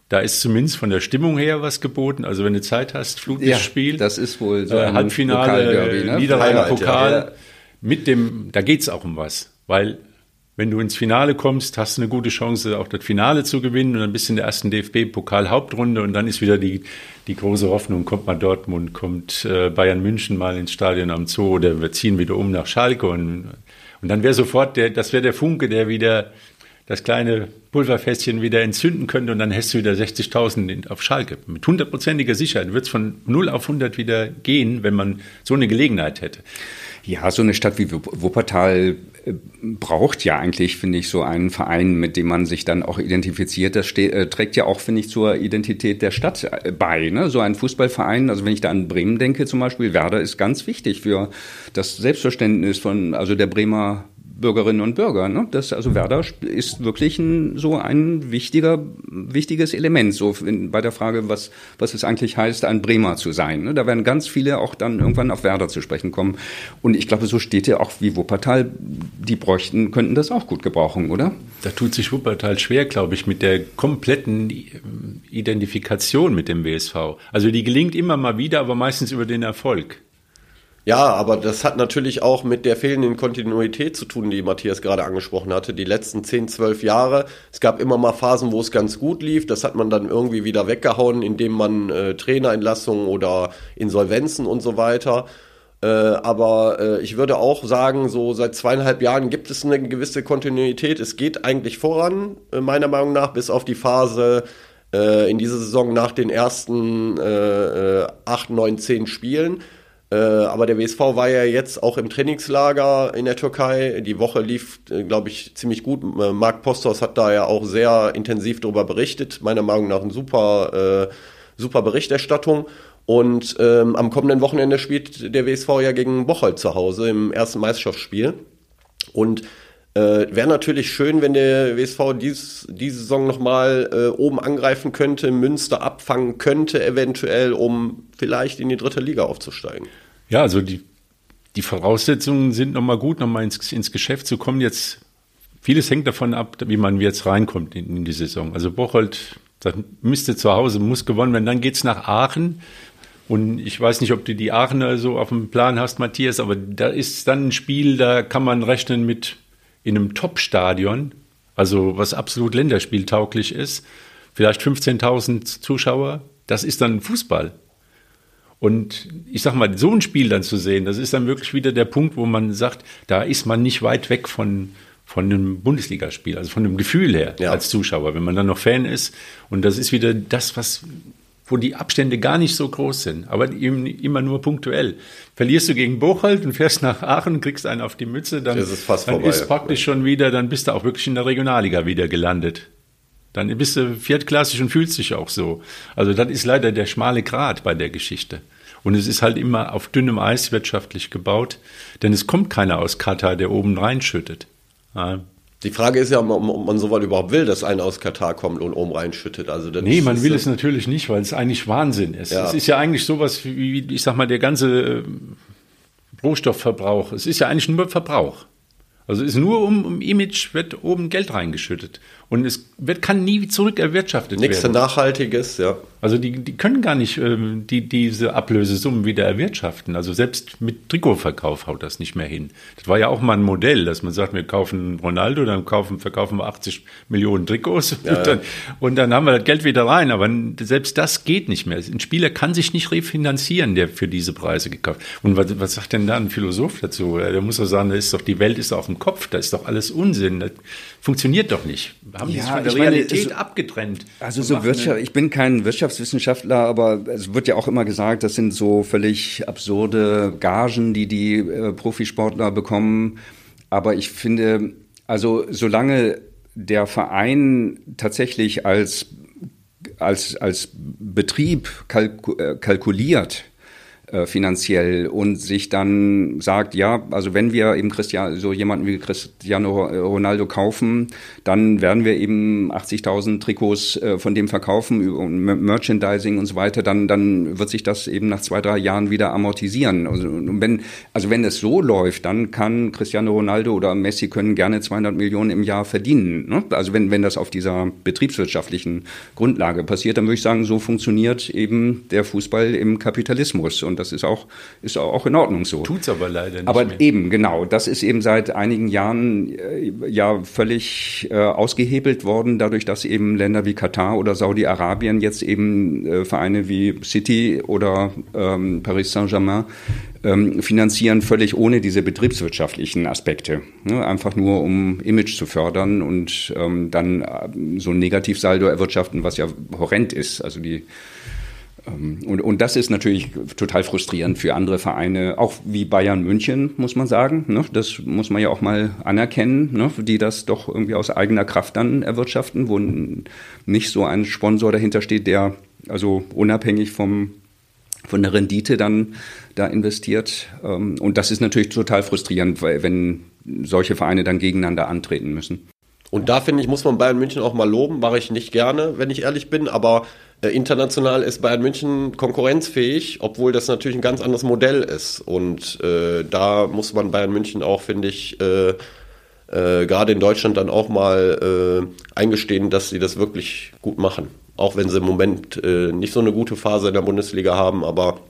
Da ist zumindest von der Stimmung her was geboten. Also wenn du Zeit hast, Flutlichtspiel. Ja, das ist wohl so äh, ein Halbfinale, ne? Niederrheiner Pokal. Ja. Mit dem, da geht's auch um was. Weil wenn du ins Finale kommst, hast du eine gute Chance, auch das Finale zu gewinnen und dann bist du in der ersten DFB-Pokal-Hauptrunde und dann ist wieder die, die große Hoffnung, kommt mal Dortmund, kommt äh, Bayern München mal ins Stadion am Zoo oder wir ziehen wieder um nach Schalke und, und dann wäre sofort der, das wäre der Funke, der wieder das kleine Pulverfässchen wieder entzünden könnte und dann hättest du wieder 60.000 auf Schalke. Mit hundertprozentiger Sicherheit wird es von 0 auf 100 wieder gehen, wenn man so eine Gelegenheit hätte. Ja, so eine Stadt wie Wuppertal äh, braucht ja eigentlich, finde ich, so einen Verein, mit dem man sich dann auch identifiziert. Das äh, trägt ja auch, finde ich, zur Identität der Stadt äh, bei. Ne? So ein Fußballverein, also wenn ich da an Bremen denke zum Beispiel, Werder ist ganz wichtig für das Selbstverständnis von, also der Bremer Bürgerinnen und Bürger. Ne? Das, also Werder ist wirklich ein, so ein wichtiger, wichtiges Element so in, bei der Frage, was, was es eigentlich heißt, ein Bremer zu sein. Ne? Da werden ganz viele auch dann irgendwann auf Werder zu sprechen kommen. Und ich glaube, so steht ja auch wie Wuppertal, die bräuchten, könnten das auch gut gebrauchen, oder? Da tut sich Wuppertal schwer, glaube ich, mit der kompletten Identifikation mit dem WSV. Also die gelingt immer mal wieder, aber meistens über den Erfolg. Ja, aber das hat natürlich auch mit der fehlenden Kontinuität zu tun, die Matthias gerade angesprochen hatte. Die letzten 10, 12 Jahre. Es gab immer mal Phasen, wo es ganz gut lief. Das hat man dann irgendwie wieder weggehauen, indem man äh, Trainerentlassungen oder Insolvenzen und so weiter. Äh, aber äh, ich würde auch sagen, so seit zweieinhalb Jahren gibt es eine gewisse Kontinuität. Es geht eigentlich voran, äh, meiner Meinung nach, bis auf die Phase äh, in dieser Saison nach den ersten äh, äh, acht, neun, zehn Spielen äh, aber der WSV war ja jetzt auch im Trainingslager in der Türkei. Die Woche lief, äh, glaube ich, ziemlich gut. Äh, Marc Postos hat da ja auch sehr intensiv darüber berichtet. Meiner Meinung nach eine super, äh, super Berichterstattung. Und ähm, am kommenden Wochenende spielt der WSV ja gegen Bocholt zu Hause im ersten Meisterschaftsspiel. Und äh, Wäre natürlich schön, wenn der WSV dies, diese Saison nochmal äh, oben angreifen könnte, Münster abfangen könnte, eventuell, um vielleicht in die dritte Liga aufzusteigen. Ja, also die, die Voraussetzungen sind nochmal gut, nochmal ins, ins Geschäft zu kommen. Jetzt vieles hängt davon ab, wie man jetzt reinkommt in, in die Saison. Also Bocholt, das müsste zu Hause, muss gewonnen werden. Dann geht es nach Aachen. Und ich weiß nicht, ob du die Aachener so auf dem Plan hast, Matthias, aber da ist dann ein Spiel, da kann man rechnen mit in einem Top-Stadion, also was absolut länderspieltauglich ist, vielleicht 15.000 Zuschauer, das ist dann Fußball. Und ich sag mal, so ein Spiel dann zu sehen, das ist dann wirklich wieder der Punkt, wo man sagt, da ist man nicht weit weg von, von einem Bundesligaspiel, also von dem Gefühl her ja. als Zuschauer, wenn man dann noch Fan ist. Und das ist wieder das, was wo die Abstände gar nicht so groß sind, aber eben immer nur punktuell. Verlierst du gegen Bocholt und fährst nach Aachen, kriegst einen auf die Mütze, dann, ist, dann vorbei, ist praktisch schon wieder, dann bist du auch wirklich in der Regionalliga wieder gelandet. Dann bist du viertklassig und fühlst dich auch so. Also das ist leider der schmale Grat bei der Geschichte. Und es ist halt immer auf dünnem Eis wirtschaftlich gebaut, denn es kommt keiner aus Katar, der oben reinschüttet. Ja. Die Frage ist ja, ob, man so weit überhaupt will, dass einer aus Katar kommt und oben reinschüttet. Also nee, man will es natürlich nicht, weil es eigentlich Wahnsinn ist. Ja. Es ist ja eigentlich sowas wie, ich sag mal, der ganze äh, Rohstoffverbrauch. Es ist ja eigentlich nur Verbrauch. Also es ist nur um, um Image wird oben Geld reingeschüttet. Und es wird, kann nie zurück erwirtschaftet Nichts werden. Nichts Nachhaltiges, ja. Also die, die können gar nicht ähm, die, diese Ablösesummen wieder erwirtschaften. Also selbst mit Trikotverkauf haut das nicht mehr hin. Das war ja auch mal ein Modell, dass man sagt, wir kaufen Ronaldo, dann kaufen, verkaufen wir 80 Millionen Trikots ja, und, dann, und, dann, haben wir das Geld wieder rein. Aber selbst das geht nicht mehr. Ein Spieler kann sich nicht refinanzieren, der für diese Preise gekauft. Und was, was sagt denn da ein Philosoph dazu? Der muss doch sagen, da ist doch die Welt ist doch auf dem Kopf, da ist doch alles Unsinn. Das funktioniert doch nicht. Wir haben ja, von der Realität meine, so, abgetrennt. Also so Wirtschaft, ich bin kein Wirtschaftswissenschaftler, aber es wird ja auch immer gesagt, das sind so völlig absurde Gagen, die die äh, Profisportler bekommen. Aber ich finde, also solange der Verein tatsächlich als als, als Betrieb kalku äh, kalkuliert, äh, finanziell und sich dann sagt, ja, also wenn wir eben Christian, so jemanden wie Cristiano Ronaldo kaufen, dann werden wir eben 80.000 Trikots äh, von dem verkaufen Merchandising und so weiter, dann, dann wird sich das eben nach zwei, drei Jahren wieder amortisieren. Also wenn, also wenn es so läuft, dann kann Cristiano Ronaldo oder Messi können gerne 200 Millionen im Jahr verdienen. Ne? Also wenn, wenn das auf dieser betriebswirtschaftlichen Grundlage passiert, dann würde ich sagen, so funktioniert eben der Fußball im Kapitalismus. Und das ist auch, ist auch in Ordnung so. Tut's aber leider nicht. Aber mehr. eben, genau. Das ist eben seit einigen Jahren äh, ja völlig äh, ausgehebelt worden, dadurch, dass eben Länder wie Katar oder Saudi-Arabien jetzt eben äh, Vereine wie City oder ähm, Paris Saint-Germain ähm, finanzieren, völlig ohne diese betriebswirtschaftlichen Aspekte. Ne? Einfach nur, um Image zu fördern und ähm, dann äh, so ein Negativsaldo erwirtschaften, was ja horrend ist. Also die und, und das ist natürlich total frustrierend für andere Vereine, auch wie Bayern München, muss man sagen. Ne? Das muss man ja auch mal anerkennen, ne? die das doch irgendwie aus eigener Kraft dann erwirtschaften, wo nicht so ein Sponsor dahinter steht, der also unabhängig vom, von der Rendite dann da investiert. Ähm, und das ist natürlich total frustrierend, wenn solche Vereine dann gegeneinander antreten müssen. Und da finde ich, muss man Bayern München auch mal loben, mache ich nicht gerne, wenn ich ehrlich bin, aber international ist Bayern München konkurrenzfähig, obwohl das natürlich ein ganz anderes Modell ist. Und äh, da muss man Bayern München auch, finde ich, äh, äh, gerade in Deutschland dann auch mal äh, eingestehen, dass sie das wirklich gut machen. Auch wenn sie im Moment äh, nicht so eine gute Phase in der Bundesliga haben, aber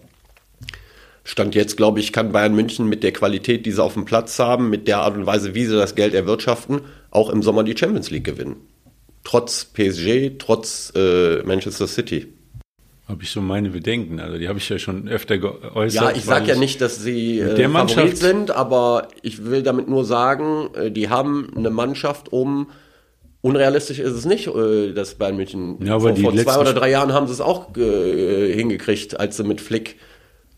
Stand jetzt, glaube ich, kann Bayern München mit der Qualität, die sie auf dem Platz haben, mit der Art und Weise, wie sie das Geld erwirtschaften, auch im Sommer die Champions League gewinnen trotz PSG, trotz äh, Manchester City. Habe ich so meine Bedenken. Also die habe ich ja schon öfter geäußert. Ja, ich sage ja nicht, dass sie äh, Favorit sind, aber ich will damit nur sagen, äh, die haben eine Mannschaft um Unrealistisch ist es nicht, äh, dass Bayern München ja, vor, vor zwei oder drei Jahren haben sie es auch äh, hingekriegt, als sie mit Flick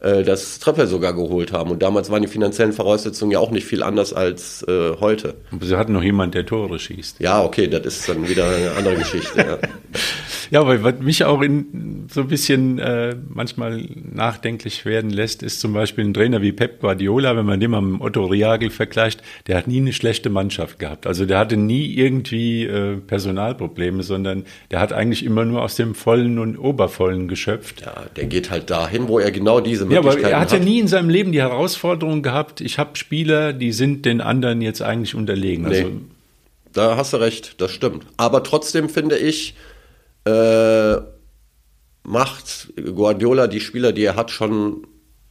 äh, das Treppel sogar geholt haben. Und damals waren die finanziellen Voraussetzungen ja auch nicht viel anders als äh, heute. Aber sie hatten noch jemand, der Tore schießt. Ja, okay, das ist dann wieder eine andere Geschichte. Ja. Ja, weil was mich auch in, so ein bisschen äh, manchmal nachdenklich werden lässt, ist zum Beispiel ein Trainer wie Pep Guardiola, wenn man den mal mit Otto Riagel vergleicht, der hat nie eine schlechte Mannschaft gehabt. Also der hatte nie irgendwie äh, Personalprobleme, sondern der hat eigentlich immer nur aus dem Vollen und Obervollen geschöpft. Ja, der geht halt dahin, wo er genau diese Möglichkeiten hat. Ja, aber er hat ja nie in seinem Leben die Herausforderung gehabt, ich habe Spieler, die sind den anderen jetzt eigentlich unterlegen. Nee. Also, da hast du recht, das stimmt. Aber trotzdem finde ich, äh, macht Guardiola die Spieler, die er hat, schon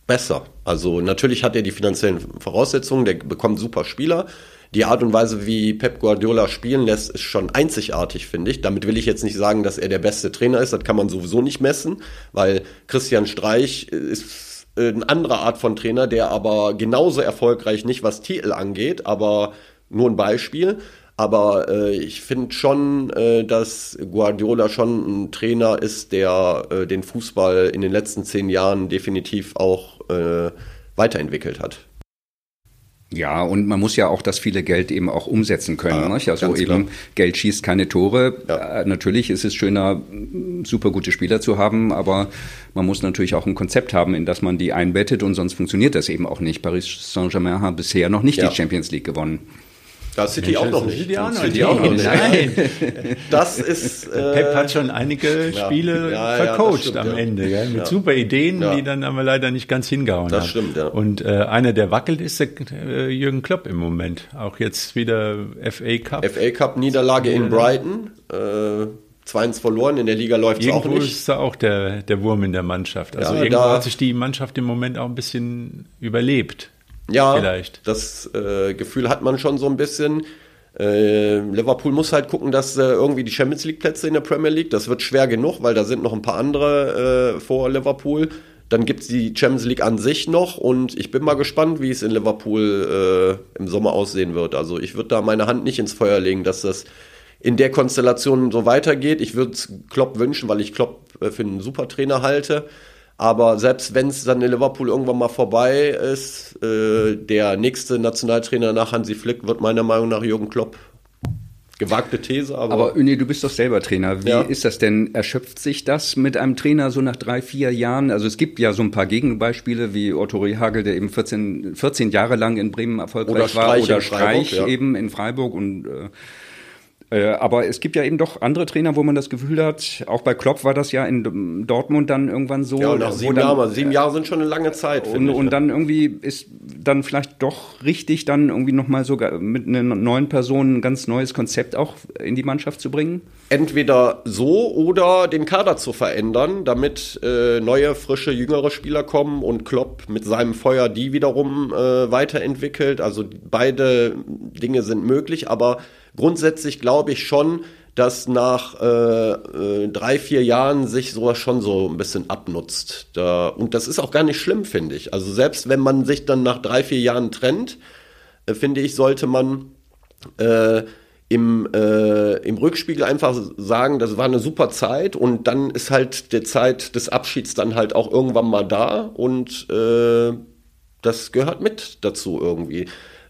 besser. Also natürlich hat er die finanziellen Voraussetzungen, der bekommt super Spieler. Die Art und Weise, wie Pep Guardiola spielen lässt, ist schon einzigartig, finde ich. Damit will ich jetzt nicht sagen, dass er der beste Trainer ist. Das kann man sowieso nicht messen, weil Christian Streich ist eine andere Art von Trainer, der aber genauso erfolgreich nicht was Titel angeht, aber nur ein Beispiel. Aber äh, ich finde schon, äh, dass Guardiola schon ein Trainer ist, der äh, den Fußball in den letzten zehn Jahren definitiv auch äh, weiterentwickelt hat. Ja, und man muss ja auch das viele Geld eben auch umsetzen können. Ja, nicht? Also eben klar. Geld schießt keine Tore. Ja. Äh, natürlich ist es schöner, super gute Spieler zu haben, aber man muss natürlich auch ein Konzept haben, in das man die einbettet und sonst funktioniert das eben auch nicht. Paris Saint-Germain hat bisher noch nicht ja. die Champions League gewonnen. Da City auch noch nicht. City auch noch, City auch noch nicht. Nein. Das ist. Äh, Pep hat schon einige Spiele ja, ja, vercoacht stimmt, am Ende, gell? mit super Ideen, die dann aber leider nicht ganz hingehauen das haben. Das stimmt, ja. Und äh, einer, der wackelt, ist der äh, Jürgen Klopp im Moment. Auch jetzt wieder FA Cup. FA Cup Niederlage in Brighton. Äh, 2-1 verloren, in der Liga läuft es auch nicht. ist da auch der, der Wurm in der Mannschaft. Also Ja, irgendwo hat sich die Mannschaft im Moment auch ein bisschen überlebt. Ja, Vielleicht. das äh, Gefühl hat man schon so ein bisschen. Äh, Liverpool muss halt gucken, dass äh, irgendwie die Champions League Plätze in der Premier League, das wird schwer genug, weil da sind noch ein paar andere äh, vor Liverpool. Dann gibt's die Champions League an sich noch und ich bin mal gespannt, wie es in Liverpool äh, im Sommer aussehen wird. Also ich würde da meine Hand nicht ins Feuer legen, dass das in der Konstellation so weitergeht. Ich würde es Klopp wünschen, weil ich Klopp äh, für einen super Trainer halte. Aber selbst wenn es dann in Liverpool irgendwann mal vorbei ist, äh, der nächste Nationaltrainer nach Hansi Flick wird meiner Meinung nach Jürgen Klopp. Gewagte These, aber, Aber Öni, du bist doch selber Trainer. Wie Ja. ist das denn? Erschöpft sich das mit einem Trainer so nach drei, vier Jahren? Also es gibt ja so ein paar Gegenbeispiele wie Otto Rehagel, der eben 14, 14 Jahre lang in Bremen erfolgreich Oder war, oder Streich ja. eben in Freiburg und äh, äh, aber es gibt ja eben doch andere Trainer, wo man das Gefühl hat, auch bei Klopp war das ja in Dortmund dann irgendwann so. ja, nach sieben Jahren, sieben Jahre sind schon eine lange Zeit. und, ich, und dann irgendwie ist dann vielleicht doch richtig, dann irgendwie nochmal sogar mit einer neuen Person ein ganz neues Konzept auch in die Mannschaft zu bringen? Entweder so oder den Kader zu verändern, damit äh, neue, frische, jüngere Spieler kommen und Klopp mit seinem Feuer die wiederum äh, weiterentwickelt. Also beide Dinge sind möglich, aber grundsätzlich glaube ich schon, dass nach äh, äh, drei, vier Jahren sich sowas schon so ein bisschen abnutzt. Da, und das ist auch gar nicht schlimm, finde ich. Also selbst wenn man sich dann nach drei, vier Jahren trennt, äh, finde ich, sollte man äh, im, äh, im Rückspiegel einfach sagen, das war eine super Zeit und dann ist halt die Zeit des Abschieds dann halt auch irgendwann mal da und äh, das gehört mit dazu irgendwie.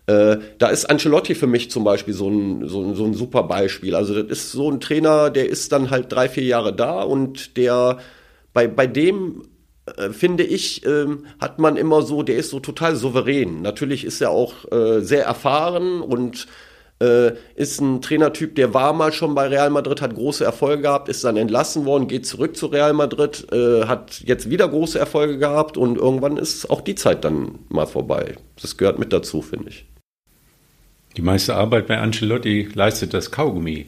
Äh, da ist Ancelotti für mich zum Beispiel so ein, so, ein, so ein super Beispiel. Also das ist so ein Trainer, der ist dann halt drei, vier Jahre da und der bei, bei dem äh, finde ich, ähm, hat man immer so, der ist so total souverän. Natürlich ist er auch äh, sehr erfahren und äh, ist ein Trainertyp, der war mal schon bei Real Madrid, hat große Erfolge gehabt, ist dann entlassen worden, geht zurück zu Real Madrid, äh, hat jetzt wieder große Erfolge gehabt und irgendwann ist auch die Zeit dann mal vorbei. Das gehört mit dazu, finde ich. Die meiste Arbeit bei Ancelotti leistet das Kaugummi.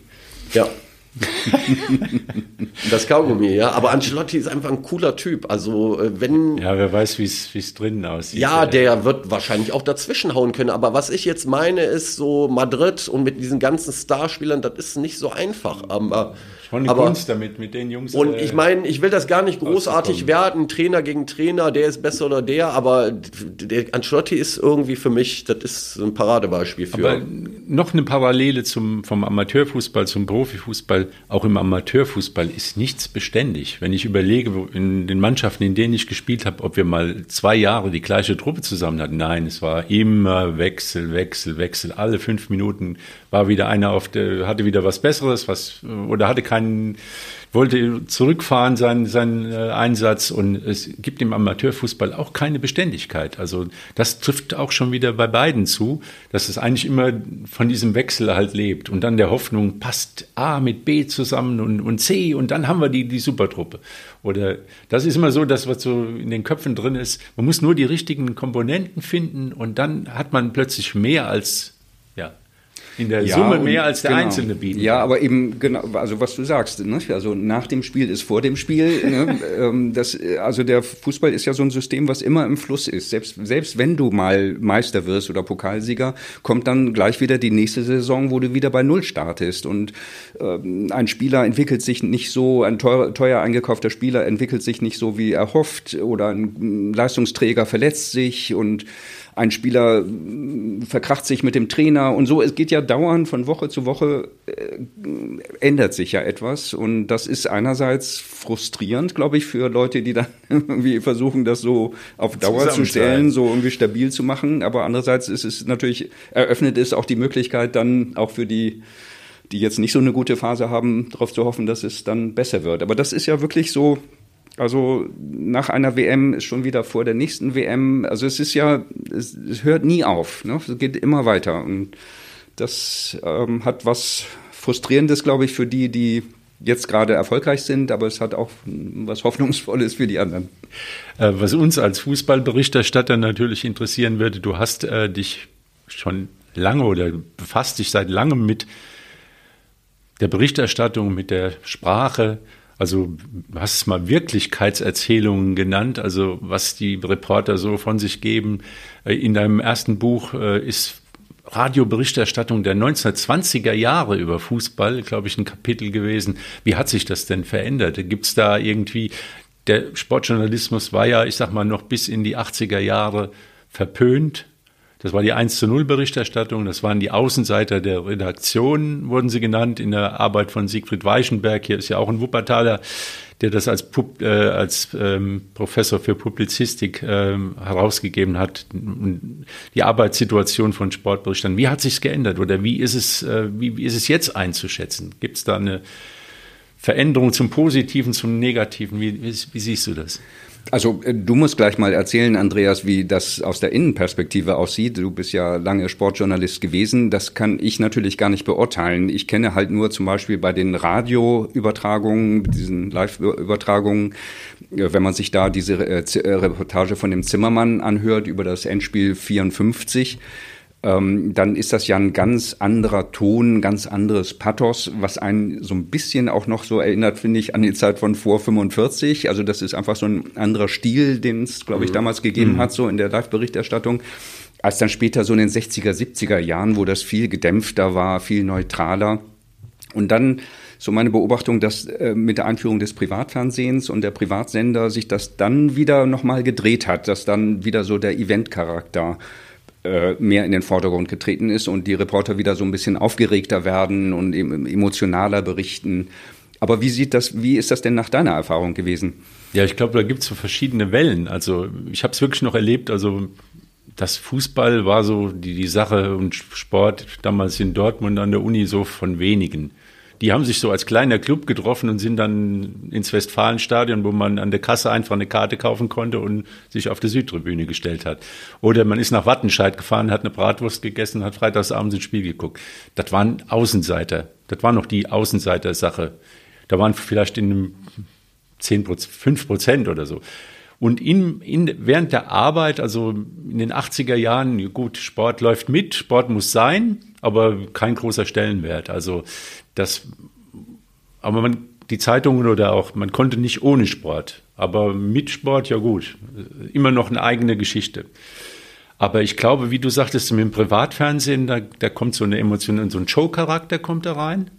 Ja. das Kaugummi, ja. Aber Ancelotti ist einfach ein cooler Typ. Also, äh, wenn. Ja, wer weiß, wie es drinnen aussieht. Ja, der wird wahrscheinlich auch dazwischenhauen können. Aber was ich jetzt meine, ist so Madrid und mit diesen ganzen Starspielern, das ist nicht so einfach. Aber, Schon eine aber Kunst damit, mit den Jungs. und äh, ich meine, ich will das gar nicht großartig werten, Trainer gegen Trainer, der ist besser oder der, aber der Ancelotti ist irgendwie für mich, das ist ein Paradebeispiel für. Aber noch eine Parallele zum, vom Amateurfußball zum Profifußball. Auch im Amateurfußball ist nichts beständig. Wenn ich überlege, in den Mannschaften, in denen ich gespielt habe, ob wir mal zwei Jahre die gleiche Truppe zusammen hatten. Nein, es war immer Wechsel, Wechsel, Wechsel. Alle fünf Minuten war wieder einer auf der, hatte wieder was Besseres, was, oder hatte keinen, wollte zurückfahren, seinen, seinen äh, Einsatz. Und es gibt im Amateurfußball auch keine Beständigkeit. Also das trifft auch schon wieder bei beiden zu, dass es eigentlich immer von diesem Wechsel halt lebt. Und dann der Hoffnung, passt A mit B zusammen und, und C und dann haben wir die, die Supertruppe. Oder das ist immer so, das, was so in den Köpfen drin ist. Man muss nur die richtigen Komponenten finden und dann hat man plötzlich mehr als, in der Summe und- mehr als der genau. Einzelne bieten. Ja, aber eben genau, also was du sagst, ne? also nach dem Spiel ist vor dem Spiel. ne? ähm, das, also der Fußball ist ja so ein System, was immer im Fluss ist. Selbst selbst wenn du mal Meister wirst oder Pokalsieger, kommt dann gleich wieder die nächste Saison, wo du wieder bei Null startest und ähm, ein Spieler entwickelt sich nicht so, ein teuer, teuer eingekaufter Spieler entwickelt sich nicht so wie erhofft oder ein Leistungsträger verletzt sich und ein Spieler mh, verkracht sich mit dem Trainer und so. Es geht ja dauernd von Woche zu Woche, äh, ändert sich ja etwas. Und das ist einerseits frustrierend, glaube ich, für Leute, die dann irgendwie versuchen, das so auf Dauer zu stellen, so irgendwie stabil zu machen. Aber andererseits ist es natürlich, eröffnet es auch die Möglichkeit dann auch für die die jetzt nicht so eine gute Phase haben, darauf zu hoffen, dass es dann besser wird. Aber das ist ja wirklich so, also nach einer WM ist schon wieder vor der nächsten WM. Also es ist ja, es, es hört nie auf. Ne? Es geht immer weiter. Und das ähm, hat was Frustrierendes, glaube ich, für die, die jetzt gerade erfolgreich sind, aber es hat auch was Hoffnungsvolles für die anderen. Äh, Was uns als Fußballberichterstatter natürlich interessieren würde, du hast äh, dich schon lange oder befasst dich seit langem mit der Berichterstattung, mit der Sprache. Also du hast es mal Wirklichkeitserzählungen genannt, also was die Reporter so von sich geben. Äh, in deinem ersten Buch äh, ist Radioberichterstattung der 1920er Jahre über Fußball, glaube ich, ein Kapitel gewesen. Wie hat sich das denn verändert? Gibt es da irgendwie, der Sportjournalismus war ja, ich sag mal, noch bis in die 80er Jahre verpönt. Das war die 1 zu 0 Berichterstattung. Das waren die Außenseiter der Redaktion, wurden sie genannt, in der Arbeit von Siegfried Weichenberg. Hier ist ja auch ein Wuppertaler, der das als, Pub, äh, als ähm, Professor für Publizistik ähm, herausgegeben hat. Die Arbeitssituation von Sportberichtern. Wie hat sich's geändert oder wie ist es, äh, wie, wie ist es jetzt einzuschätzen? Gibt es da eine Veränderung zum Positiven, zum Negativen? Wie, wie, wie siehst du das? Also äh, du musst gleich mal erzählen, Andreas, wie das aus der Innenperspektive aussieht. Du bist ja lange Sportjournalist gewesen. Das kann ich natürlich gar nicht beurteilen. Ich kenne halt nur zum Beispiel bei den Radioübertragungen, diesen Live-Übertragungen, äh, wenn man sich da diese äh, Reportage von dem Zimmermann anhört über das Endspiel 54 ähm, dann ist das ja ein ganz anderer Ton, ganz anderes Pathos, was einen so ein bisschen auch noch so erinnert, finde ich, an die Zeit von vor 45. Also das ist einfach so ein anderer Stil, den es, glaube ich, mhm. damals gegeben mhm. hat, so in der Live-Berichterstattung als dann später so in den 60er, 70er Jahren, wo das viel gedämpfter war, viel neutraler. Und dann so meine Beobachtung, dass äh, mit der Einführung des Privatfernsehens und der Privatsender sich das dann wieder nochmal gedreht hat, dass dann wieder so der Eventcharakter mehr in den Vordergrund getreten ist und die Reporter wieder so ein bisschen aufgeregter werden und emotionaler berichten. Aber wie sieht das, wie ist das denn nach deiner Erfahrung gewesen? Ja, ich glaube, da gibt es so verschiedene Wellen. Also ich habe es wirklich noch erlebt, also das Fußball war so die, die Sache und Sport damals in Dortmund an der Uni so von wenigen die haben sich so als kleiner Club getroffen und sind dann ins Westfalenstadion, wo man an der Kasse einfach eine Karte kaufen konnte und sich auf der Südtribüne gestellt hat. Oder man ist nach Wattenscheid gefahren, hat eine Bratwurst gegessen, hat freitagsabends ins Spiel geguckt. Das waren Außenseiter. Das war noch die Außenseiter-Sache. Da waren vielleicht in einem 10 5 Prozent oder so. Und in, in, während der Arbeit, also in den 80er Jahren, gut, Sport läuft mit, Sport muss sein, aber kein großer Stellenwert. Also das, aber man, die Zeitungen oder auch, man konnte nicht ohne Sport, aber mit Sport, ja gut, immer noch eine eigene Geschichte. Aber ich glaube, wie du sagtest, mit dem Privatfernsehen, da, da kommt so eine Emotion, so ein Show-Charakter kommt da rein.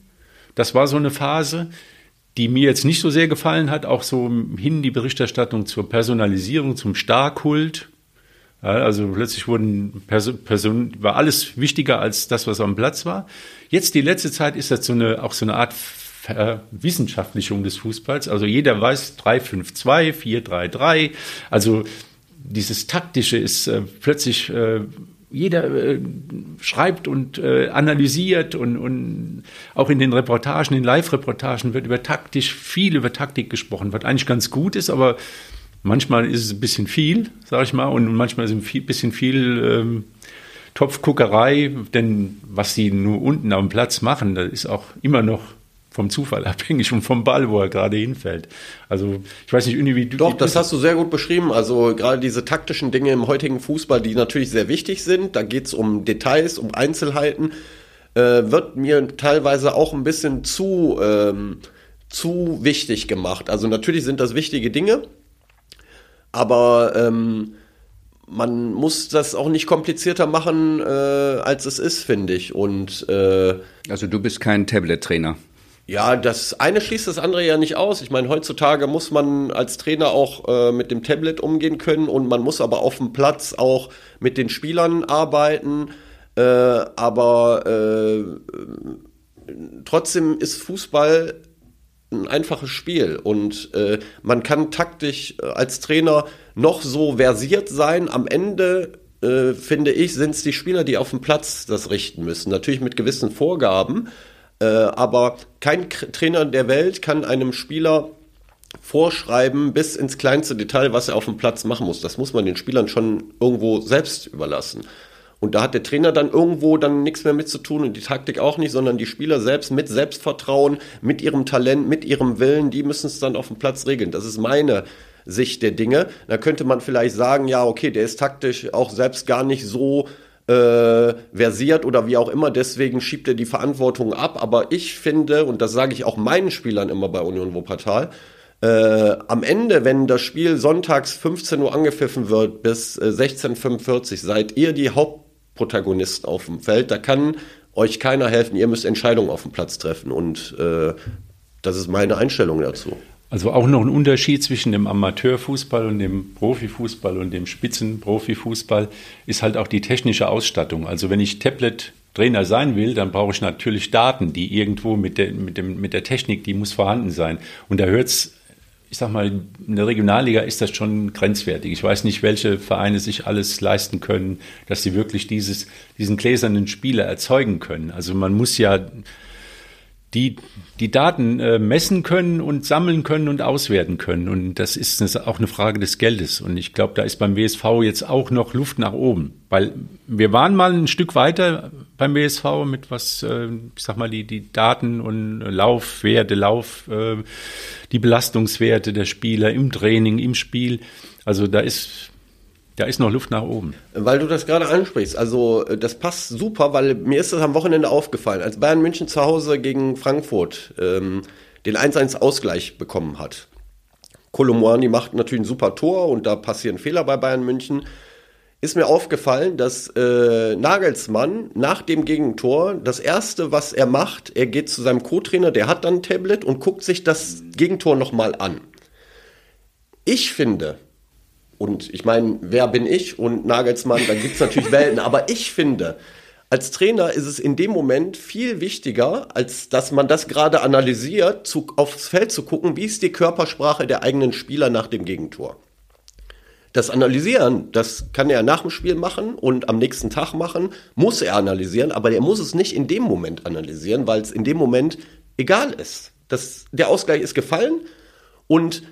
Das war so eine Phase die mir jetzt nicht so sehr gefallen hat, auch so hin die Berichterstattung zur Personalisierung, zum Starkult. Ja, also plötzlich wurden Person, Person, war alles wichtiger als das, was am Platz war. Jetzt die letzte Zeit ist das so eine, auch so eine Art Verwissenschaftlichung des Fußballs. Also jeder weiß 3-5-2, 4-3-3. Also dieses Taktische ist äh, plötzlich äh, jeder äh, schreibt und äh, analysiert und, und auch in den Reportagen, in Live-Reportagen wird über taktisch viel über Taktik gesprochen, was eigentlich ganz gut ist, aber manchmal ist es ein bisschen viel, sage ich mal, und manchmal ist es ein bisschen viel ähm, Topfguckerei, denn was sie nur unten am Platz machen, das ist auch immer noch vom Zufall abhängig und vom Ball, wo er gerade hinfällt. Also ich weiß nicht, wie du. Doch, das hast du sehr gut beschrieben. Also gerade diese taktischen Dinge im heutigen Fußball, die natürlich sehr wichtig sind. Da geht es um Details, um Einzelheiten. Äh, wird mir teilweise auch ein bisschen zu, ähm, zu wichtig gemacht. Also natürlich sind das wichtige Dinge, aber ähm, man muss das auch nicht komplizierter machen, äh, als es ist, finde ich. Und äh, also du bist kein Tablet-Trainer. Ja, das eine schließt das andere ja nicht aus. Ich meine, heutzutage muss man als Trainer auch äh, mit dem Tablet umgehen können und man muss aber auf dem Platz auch mit den Spielern arbeiten. Äh, aber äh, trotzdem ist Fußball ein einfaches Spiel und äh, man kann taktisch äh, als Trainer noch so versiert sein. Am Ende äh, finde ich, sind es die Spieler, die auf dem Platz das richten müssen. Natürlich mit gewissen Vorgaben. Äh, aber kein Trainer der Welt kann einem Spieler vorschreiben bis ins kleinste Detail, was er auf dem Platz machen muss. Das muss man den Spielern schon irgendwo selbst überlassen. Und da hat der Trainer dann irgendwo dann nichts mehr mit zu tun und die Taktik auch nicht, sondern die Spieler selbst mit Selbstvertrauen, mit ihrem Talent, mit ihrem Willen, die müssen es dann auf dem Platz regeln. Das ist meine Sicht der Dinge. Da könnte man vielleicht sagen, ja, okay, der ist taktisch auch selbst gar nicht so äh, versiert oder wie auch immer. Deswegen schiebt er die Verantwortung ab. Aber ich finde, und das sage ich auch meinen Spielern immer bei Union Wuppertal, äh, am Ende, wenn das Spiel sonntags 15 Uhr angepfiffen wird bis äh, 16.45 seid ihr die Hauptprotagonisten auf dem Feld. Da kann euch keiner helfen. Ihr müsst Entscheidungen auf dem Platz treffen. Und äh, das ist meine Einstellung dazu. Also auch noch ein Unterschied zwischen dem Amateurfußball und dem Profifußball und dem Spitzenprofifußball ist halt auch die technische Ausstattung. Also wenn ich Tablet Trainer sein will, dann brauche ich natürlich Daten, die irgendwo mit der, mit dem, mit der Technik, die muss vorhanden sein. Und da hört es, ich sag mal, in der Regionalliga ist das schon grenzwertig. Ich weiß nicht, welche Vereine sich alles leisten können, dass sie wirklich dieses, diesen gläsernen Spieler erzeugen können. Also man muss ja die die Daten äh, messen können und sammeln können und auswerten können. Und das ist auch eine Frage des Geldes. Und ich glaube, da ist beim WSV jetzt auch noch Luft nach oben. Weil wir waren mal ein Stück weiter beim WSV mit was, äh, ich sag mal, die, die Daten und Laufwerte, Lauf, äh, die Belastungswerte der Spieler im Training, im Spiel. Also da ist da ist noch Luft nach oben. Weil du das gerade ansprichst. Also äh, das passt super, weil mir ist das am Wochenende aufgefallen, als Bayern München zu Hause gegen Frankfurt ähm, den 1-1-Ausgleich bekommen hat. Kolomwani macht natürlich ein super Tor und da passieren Fehler bei Bayern München. Ist mir aufgefallen, dass äh, Nagelsmann nach dem Gegentor das erste, was er macht, er geht zu seinem Co-Trainer, der hat dann ein Tablet und guckt sich das Gegentor nochmal an. Ich finde, und ich meine, wer bin ich und Nagelsmann, da gibt es natürlich Welten, aber ich finde, als Trainer ist es in dem Moment viel wichtiger, als dass man das gerade analysiert, zu, aufs Feld zu gucken, wie ist die Körpersprache der eigenen Spieler nach dem Gegentor. Das Analysieren, das kann er nach dem Spiel machen und am nächsten Tag machen, muss er analysieren, aber er muss es nicht in dem Moment analysieren, weil es in dem Moment egal ist. Das, der Ausgleich ist gefallen und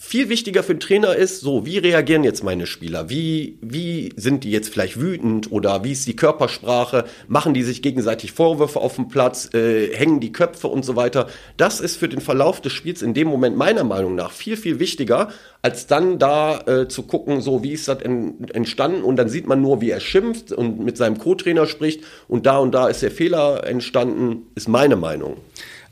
viel wichtiger für den Trainer ist, so, wie reagieren jetzt meine Spieler? Wie, wie sind die jetzt vielleicht wütend oder wie ist die Körpersprache? Machen die sich gegenseitig Vorwürfe auf dem Platz? Äh, hängen die Köpfe und so weiter? Das ist für den Verlauf des Spiels in dem Moment meiner Meinung nach viel, viel wichtiger, als dann da äh, zu gucken, so, wie ist das en entstanden? Und dann sieht man nur, wie er schimpft und mit seinem Co-Trainer spricht und da und da ist der Fehler entstanden, ist meine Meinung.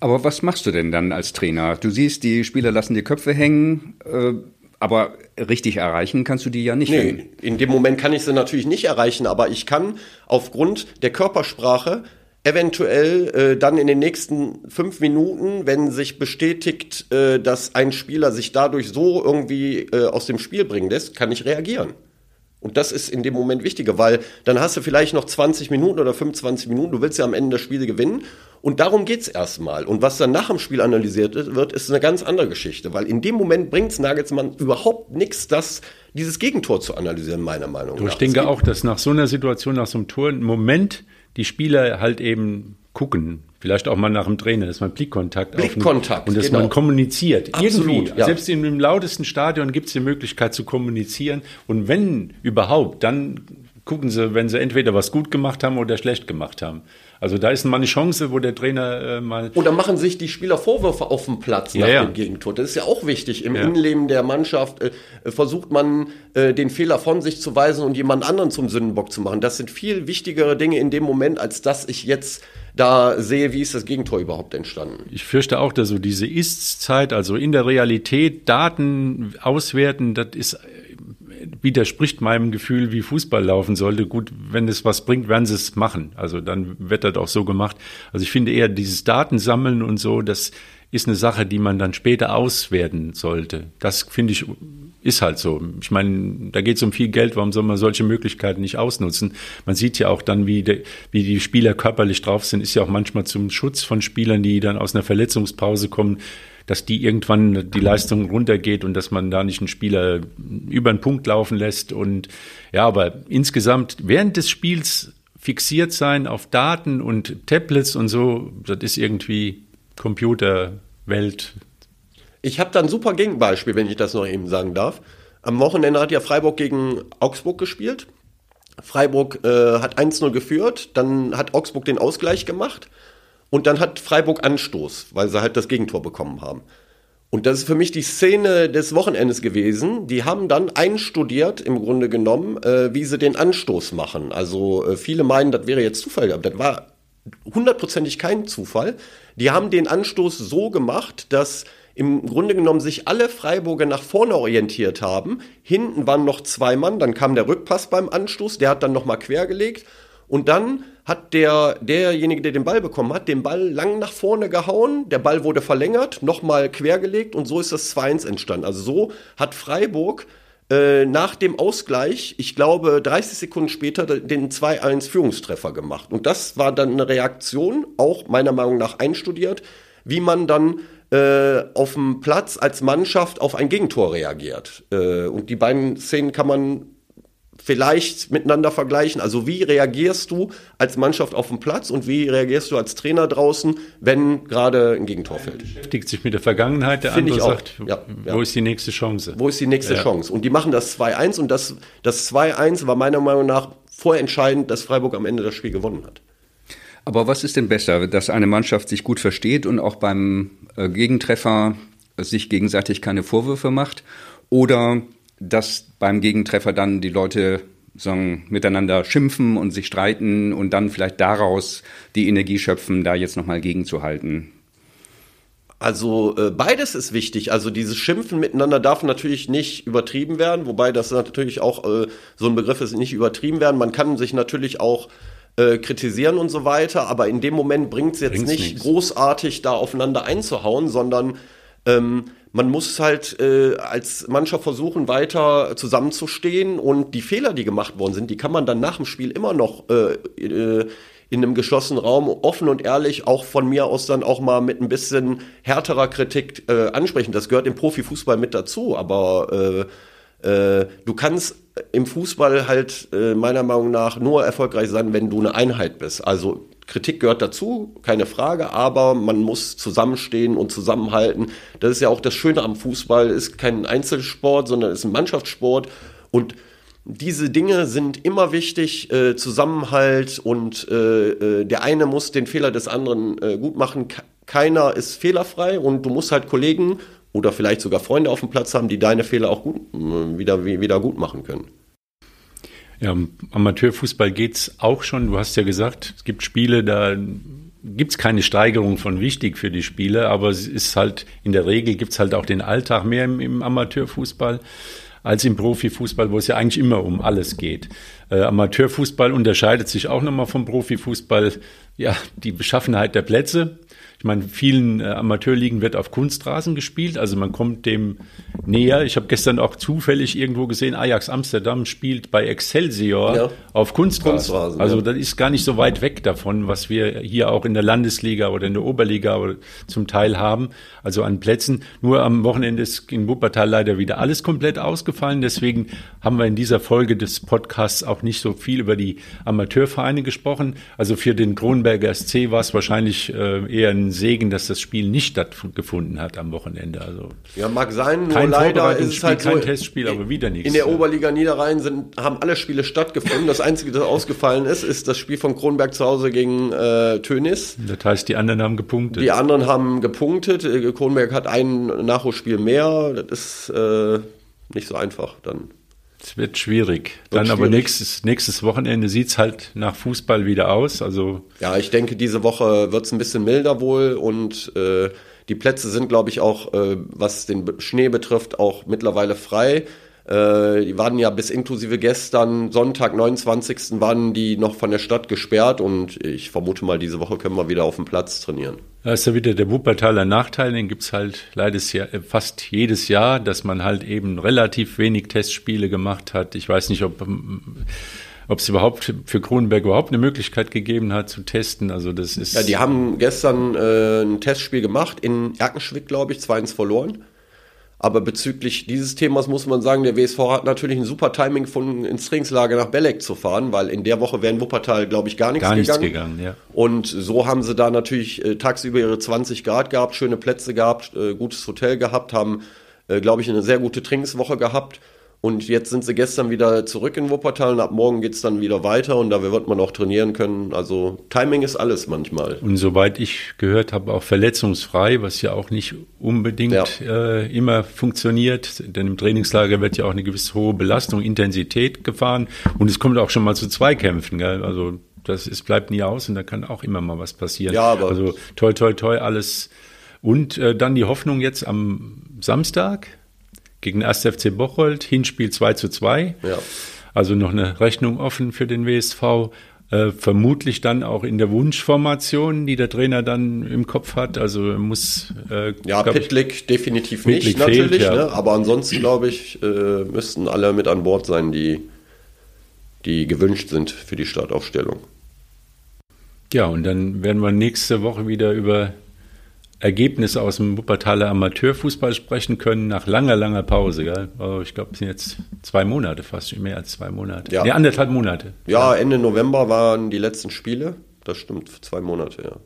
Aber was machst du denn dann als Trainer? Du siehst, die Spieler lassen die Köpfe hängen, äh, aber richtig erreichen kannst du die ja nicht. Nee, in dem Moment kann ich sie natürlich nicht erreichen, aber ich kann aufgrund der Körpersprache eventuell äh, dann in den nächsten fünf Minuten, wenn sich bestätigt, äh, dass ein Spieler sich dadurch so irgendwie äh, aus dem Spiel bringen lässt, kann ich reagieren. Und das ist in dem Moment wichtiger, weil dann hast du vielleicht noch 20 Minuten oder 25 Minuten, du willst ja am Ende das Spiel gewinnen. Und darum geht's erstmal. Und was dann nach dem Spiel analysiert wird, ist eine ganz andere Geschichte, weil in dem Moment bringt's Nagelsmann überhaupt nichts, das dieses Gegentor zu analysieren, meiner Meinung nach. Ich denke auch, dass nach so einer Situation, nach so einem Tor, im Moment die Spieler halt eben gucken, vielleicht auch mal nach dem Trainer, dass man Blickkontakt Blickkontakt und dass genau. man kommuniziert. Absolut, Irgendwie. Ja. Selbst in dem lautesten Stadion gibt es die Möglichkeit zu kommunizieren. Und wenn überhaupt, dann gucken sie, wenn sie entweder was gut gemacht haben oder schlecht gemacht haben. Also da ist mal eine Chance, wo der Trainer äh, mal. Oder machen sich die Spieler Vorwürfe auf dem Platz nach ja, dem Gegentor. Das ist ja auch wichtig. Im ja. Innenleben der Mannschaft äh, versucht man, äh, den Fehler von sich zu weisen und jemand anderen zum Sündenbock zu machen. Das sind viel wichtigere Dinge in dem Moment, als dass ich jetzt da sehe, wie ist das Gegentor überhaupt entstanden. Ich fürchte auch, dass so diese Ist-Zeit, also in der Realität Daten auswerten, das ist widerspricht meinem Gefühl, wie Fußball laufen sollte. Gut, wenn es was bringt, werden sie es machen. Also dann wird das auch so gemacht. Also ich finde eher dieses Datensammeln und so, das ist eine Sache, die man dann später auswerten sollte. Das finde ich ist halt so. Ich meine, da geht es um viel Geld, warum soll man solche Möglichkeiten nicht ausnutzen? Man sieht ja auch dann, wie, de, wie die Spieler körperlich drauf sind, ist ja auch manchmal zum Schutz von Spielern, die dann aus einer Verletzungspause kommen, dass die irgendwann die Leistung runtergeht und dass man da nicht einen Spieler über einen Punkt laufen lässt. Und ja, aber insgesamt während des Spiels fixiert sein auf Daten und Tablets und so, das ist irgendwie Computerwelt. Ich habe da ein super Gegenbeispiel, wenn ich das noch eben sagen darf. Am Wochenende hat ja Freiburg gegen Augsburg gespielt. Freiburg äh, hat 1-0 geführt, dann hat Augsburg den Ausgleich gemacht und dann hat Freiburg Anstoß, weil sie halt das Gegentor bekommen haben. Und das ist für mich die Szene des Wochenendes gewesen. Die haben dann einstudiert, im Grunde genommen, äh, wie sie den Anstoß machen. Also äh, viele meinen, das wäre jetzt Zufall, aber das war hundertprozentig kein Zufall. Die haben den Anstoß so gemacht, dass im Grunde genommen sich alle Freiburger nach vorne orientiert haben. Hinten waren noch zwei Mann, dann kam der Rückpass beim Anstoß, der hat dann nochmal quergelegt und dann hat der, derjenige, der den Ball bekommen hat, den Ball lang nach vorne gehauen, der Ball wurde verlängert, nochmal quergelegt und so ist das 2-1 entstanden. Also so hat Freiburg äh, nach dem Ausgleich, ich glaube 30 Sekunden später, den 2-1 Führungstreffer gemacht. Und das war dann eine Reaktion, auch meiner Meinung nach einstudiert, wie man dann äh, auf dem Platz als Mannschaft auf ein Gegentor reagiert. Äh, und die beiden Szenen kann man vielleicht miteinander vergleichen. Also wie reagierst du als Mannschaft auf dem Platz und wie reagierst du als Trainer draußen, wenn gerade ein Gegentor fällt? Beschäftigt sich mit der Vergangenheit, der Find andere sagt, ja, ja. wo ist die nächste Chance? Wo ist die nächste ja. Chance? Und die machen das 2-1 und das, das 2-1 war meiner Meinung nach vorentscheidend, dass Freiburg am Ende das Spiel gewonnen hat. Aber was ist denn besser, dass eine Mannschaft sich gut versteht und auch beim äh, Gegentreffer sich gegenseitig keine Vorwürfe macht? Oder dass beim Gegentreffer dann die Leute sagen, miteinander schimpfen und sich streiten und dann vielleicht daraus die Energie schöpfen, da jetzt nochmal gegenzuhalten? Also äh, beides ist wichtig. Also dieses Schimpfen miteinander darf natürlich nicht übertrieben werden, wobei das natürlich auch äh, so ein Begriff ist, nicht übertrieben werden. Man kann sich natürlich auch äh, kritisieren und so weiter, aber in dem Moment bringt es jetzt Bringt's nicht nichts. großartig da aufeinander einzuhauen, sondern ähm, man muss halt äh, als Mannschaft versuchen, weiter zusammenzustehen und die Fehler, die gemacht worden sind, die kann man dann nach dem Spiel immer noch äh, äh, in einem geschlossenen Raum offen und ehrlich auch von mir aus dann auch mal mit ein bisschen härterer Kritik äh, ansprechen. Das gehört im Profifußball mit dazu, aber äh, du kannst im Fußball halt äh, meiner Meinung nach nur erfolgreich sein, wenn du eine Einheit bist. Also Kritik gehört dazu, keine Frage, aber man muss zusammenstehen und zusammenhalten. Das ist ja auch das Schöne am Fußball, ist kein Einzelsport, sondern ist ein Mannschaftssport und diese Dinge sind immer wichtig, äh, Zusammenhalt und der eine muss den Fehler des anderen gut machen. Keiner ist fehlerfrei und du musst halt Kollegen oder vielleicht sogar Freunde auf dem Platz haben, die deine Fehler auch gut, äh, wieder, wieder gut machen können. Ja, Amateurfußball geht's auch schon. Du hast ja gesagt, es gibt Spiele, da gibt's keine Steigerung von wichtig für die Spiele, aber es ist halt, in der Regel gibt's halt auch den Alltag mehr im, im Amateurfußball als im Profifußball, wo es ja eigentlich immer um alles geht. Äh, Amateurfußball unterscheidet sich auch nochmal vom Profifußball. Ja, die Beschaffenheit der Plätze. Ich meine, vielen äh, Amateurligen wird auf Kunstrasen gespielt, also man kommt dem näher. Ich habe gestern auch zufällig irgendwo gesehen, Ajax Amsterdam spielt bei Excelsior ja. auf Kunstrasen. Kunstrasen also ja. das ist gar nicht so weit weg davon, was wir hier auch in der Landesliga oder in der Oberliga zum Teil haben, also an Plätzen. Nur am Wochenende ist in Wuppertal leider wieder alles komplett ausgefallen. Deswegen haben wir in dieser Folge des Podcasts auch nicht so viel über die Amateurvereine gesprochen. Also für den Kronberger SC war es wahrscheinlich äh, eher ein Segen, dass das Spiel nicht stattgefunden hat am Wochenende. Also ja, mag sein, nur leider ist es halt kein so, Testspiel, aber wieder nichts. In der Oberliga Niederrhein sind, haben alle Spiele stattgefunden. Das Einzige, das ausgefallen ist, ist das Spiel von Kronberg zu Hause gegen äh, Tönis. Das heißt, die anderen haben gepunktet. Die anderen haben gepunktet. Äh, Kronberg hat ein Nachholspiel mehr. Das ist äh, nicht so einfach dann. Es wird schwierig. Wird Dann schwierig. aber nächstes, nächstes Wochenende sieht es halt nach Fußball wieder aus. Also ja, ich denke, diese Woche wird es ein bisschen milder wohl und äh, die Plätze sind, glaube ich, auch, äh, was den Schnee betrifft, auch mittlerweile frei. Äh, die waren ja bis inklusive gestern, Sonntag, 29. waren die noch von der Stadt gesperrt und ich vermute mal, diese Woche können wir wieder auf dem Platz trainieren. Da ist ja wieder der Wuppertaler Nachteil, den gibt's halt leider äh, fast jedes Jahr, dass man halt eben relativ wenig Testspiele gemacht hat. Ich weiß nicht, ob ähm, ob es überhaupt für Kronenberg überhaupt eine Möglichkeit gegeben hat zu testen. Also das ist. Ja, die haben gestern äh, ein Testspiel gemacht in Erkenschwick, glaube ich, 2-1 verloren. Aber bezüglich dieses Themas muss man sagen, der WSV hat natürlich ein super Timing von ins Trainingslager nach Belek zu fahren, weil in der Woche wäre in Wuppertal, glaube ich, gar nichts, gar nichts gegangen. gegangen ja. Und so haben sie da natürlich äh, tagsüber ihre 20 Grad gehabt, schöne Plätze gehabt, äh, gutes Hotel gehabt, haben, äh, glaube ich, eine sehr gute Trainingswoche gehabt. Und jetzt sind sie gestern wieder zurück in Wuppertal und ab morgen geht's dann wieder weiter und da wird man auch trainieren können. Also Timing ist alles manchmal. Und soweit ich gehört habe, auch verletzungsfrei, was ja auch nicht unbedingt ja. äh, immer funktioniert. Denn im Trainingslager wird ja auch eine gewisse hohe Belastung, Intensität gefahren und es kommt auch schon mal zu Zweikämpfen. Gell? Also das ist, bleibt nie aus und da kann auch immer mal was passieren. Ja, aber also toi, toi, toi, alles. Und äh, dann die Hoffnung jetzt am Samstag gegen 1. FC Bocholt, Hinspiel 2 zu 2. Ja. Also noch eine Rechnung offen für den WSV. Äh, vermutlich dann auch in der Wunschformation, die der Trainer dann im Kopf hat. Also muss äh, ja Pitlick definitiv Pitlick nicht fehlt, natürlich, ja. ne? aber ansonsten glaube ich äh, müssten alle mit an Bord sein, die die gewünscht sind für die Startaufstellung. Ja, und dann werden wir nächste Woche wieder über Ergebnisse aus dem Wuppertaler Amateurfußball sprechen können, nach langer, langer Pause. Gell? Also ich glaube, es sind jetzt zwei Monate, fast mehr als zwei Monate. Ja, nee, anderthalb Monate. Ja, Ende November waren die letzten Spiele. Das stimmt, zwei Monate, ja.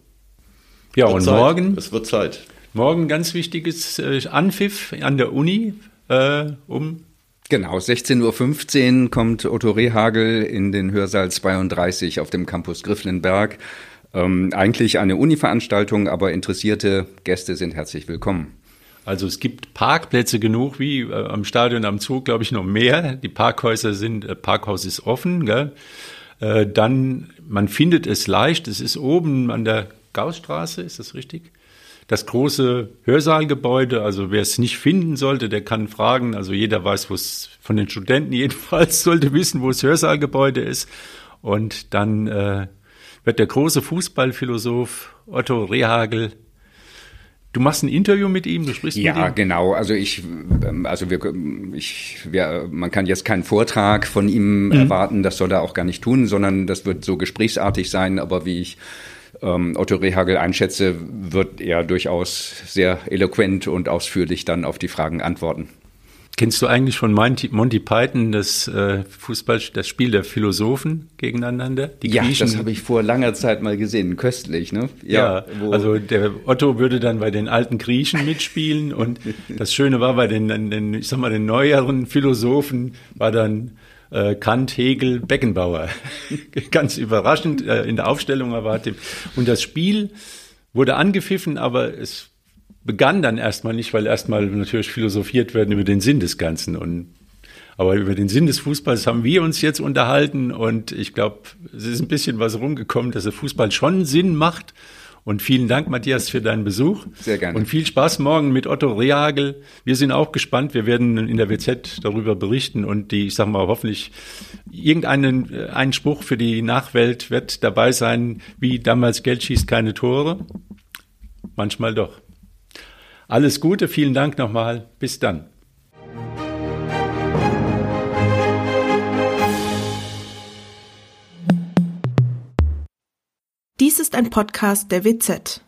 Ja, und Zeit. morgen. Es wird Zeit. Morgen ganz wichtiges äh, Anpfiff an der Uni äh, um. Genau, 16.15 Uhr kommt Otto Rehagel in den Hörsaal 32 auf dem Campus Grifflenberg. Ähm, eigentlich eine Uni-Veranstaltung, aber interessierte Gäste sind herzlich willkommen. Also es gibt Parkplätze genug, wie äh, am Stadion am Zug, glaube ich, noch mehr. Die Parkhäuser sind, äh, Parkhaus ist offen. Gell? Äh, dann, man findet es leicht, es ist oben an der Gaussstraße, ist das richtig? Das große Hörsaalgebäude, also wer es nicht finden sollte, der kann fragen. Also jeder weiß, wo es von den Studenten jedenfalls sollte wissen, wo das Hörsaalgebäude ist. Und dann äh, wird der große Fußballphilosoph Otto Rehagel Du machst ein Interview mit ihm, du sprichst ja, mit ihm? Ja, genau. Also ich, ähm, also wir, ich, wir, man kann jetzt keinen Vortrag von ihm mhm. erwarten, das soll er auch gar nicht tun, sondern das wird so gesprächsartig sein. Aber wie ich ähm, Otto Rehagel einschätze, wird er durchaus sehr eloquent und ausführlich dann auf die Fragen antworten. Kennst du eigentlich von Monty Python das äh, Fußball, das Spiel der Philosophen gegeneinander? Die ja, Griechen? das habe ich vor langer Zeit mal gesehen. Köstlich, ne? Ja, ja also der Otto würde dann bei den alten Griechen mitspielen und das Schöne war bei den, den ich sag mal, den neueren Philosophen war dann äh, Kant, Hegel, Beckenbauer. Ganz überraschend äh, in der Aufstellung erwartet. Und das Spiel wurde angepfiffen, aber es begann dann erstmal nicht, weil erstmal natürlich philosophiert werden über den Sinn des Ganzen und aber über den Sinn des Fußballs haben wir uns jetzt unterhalten und ich glaube, es ist ein bisschen was rumgekommen, dass der Fußball schon Sinn macht. Und vielen Dank, Matthias, für deinen Besuch. Sehr gerne. Und viel Spaß morgen mit Otto Rehagel. Wir sind auch gespannt. Wir werden in der WZ darüber berichten und die, ich sag mal, hoffentlich irgendeinen äh, einen Spruch für die Nachwelt wird dabei sein, wie damals Geld schießt keine Tore. Manchmal doch. Alles Gute, vielen Dank nochmal. Bis dann. Dies ist ein Podcast der WZ.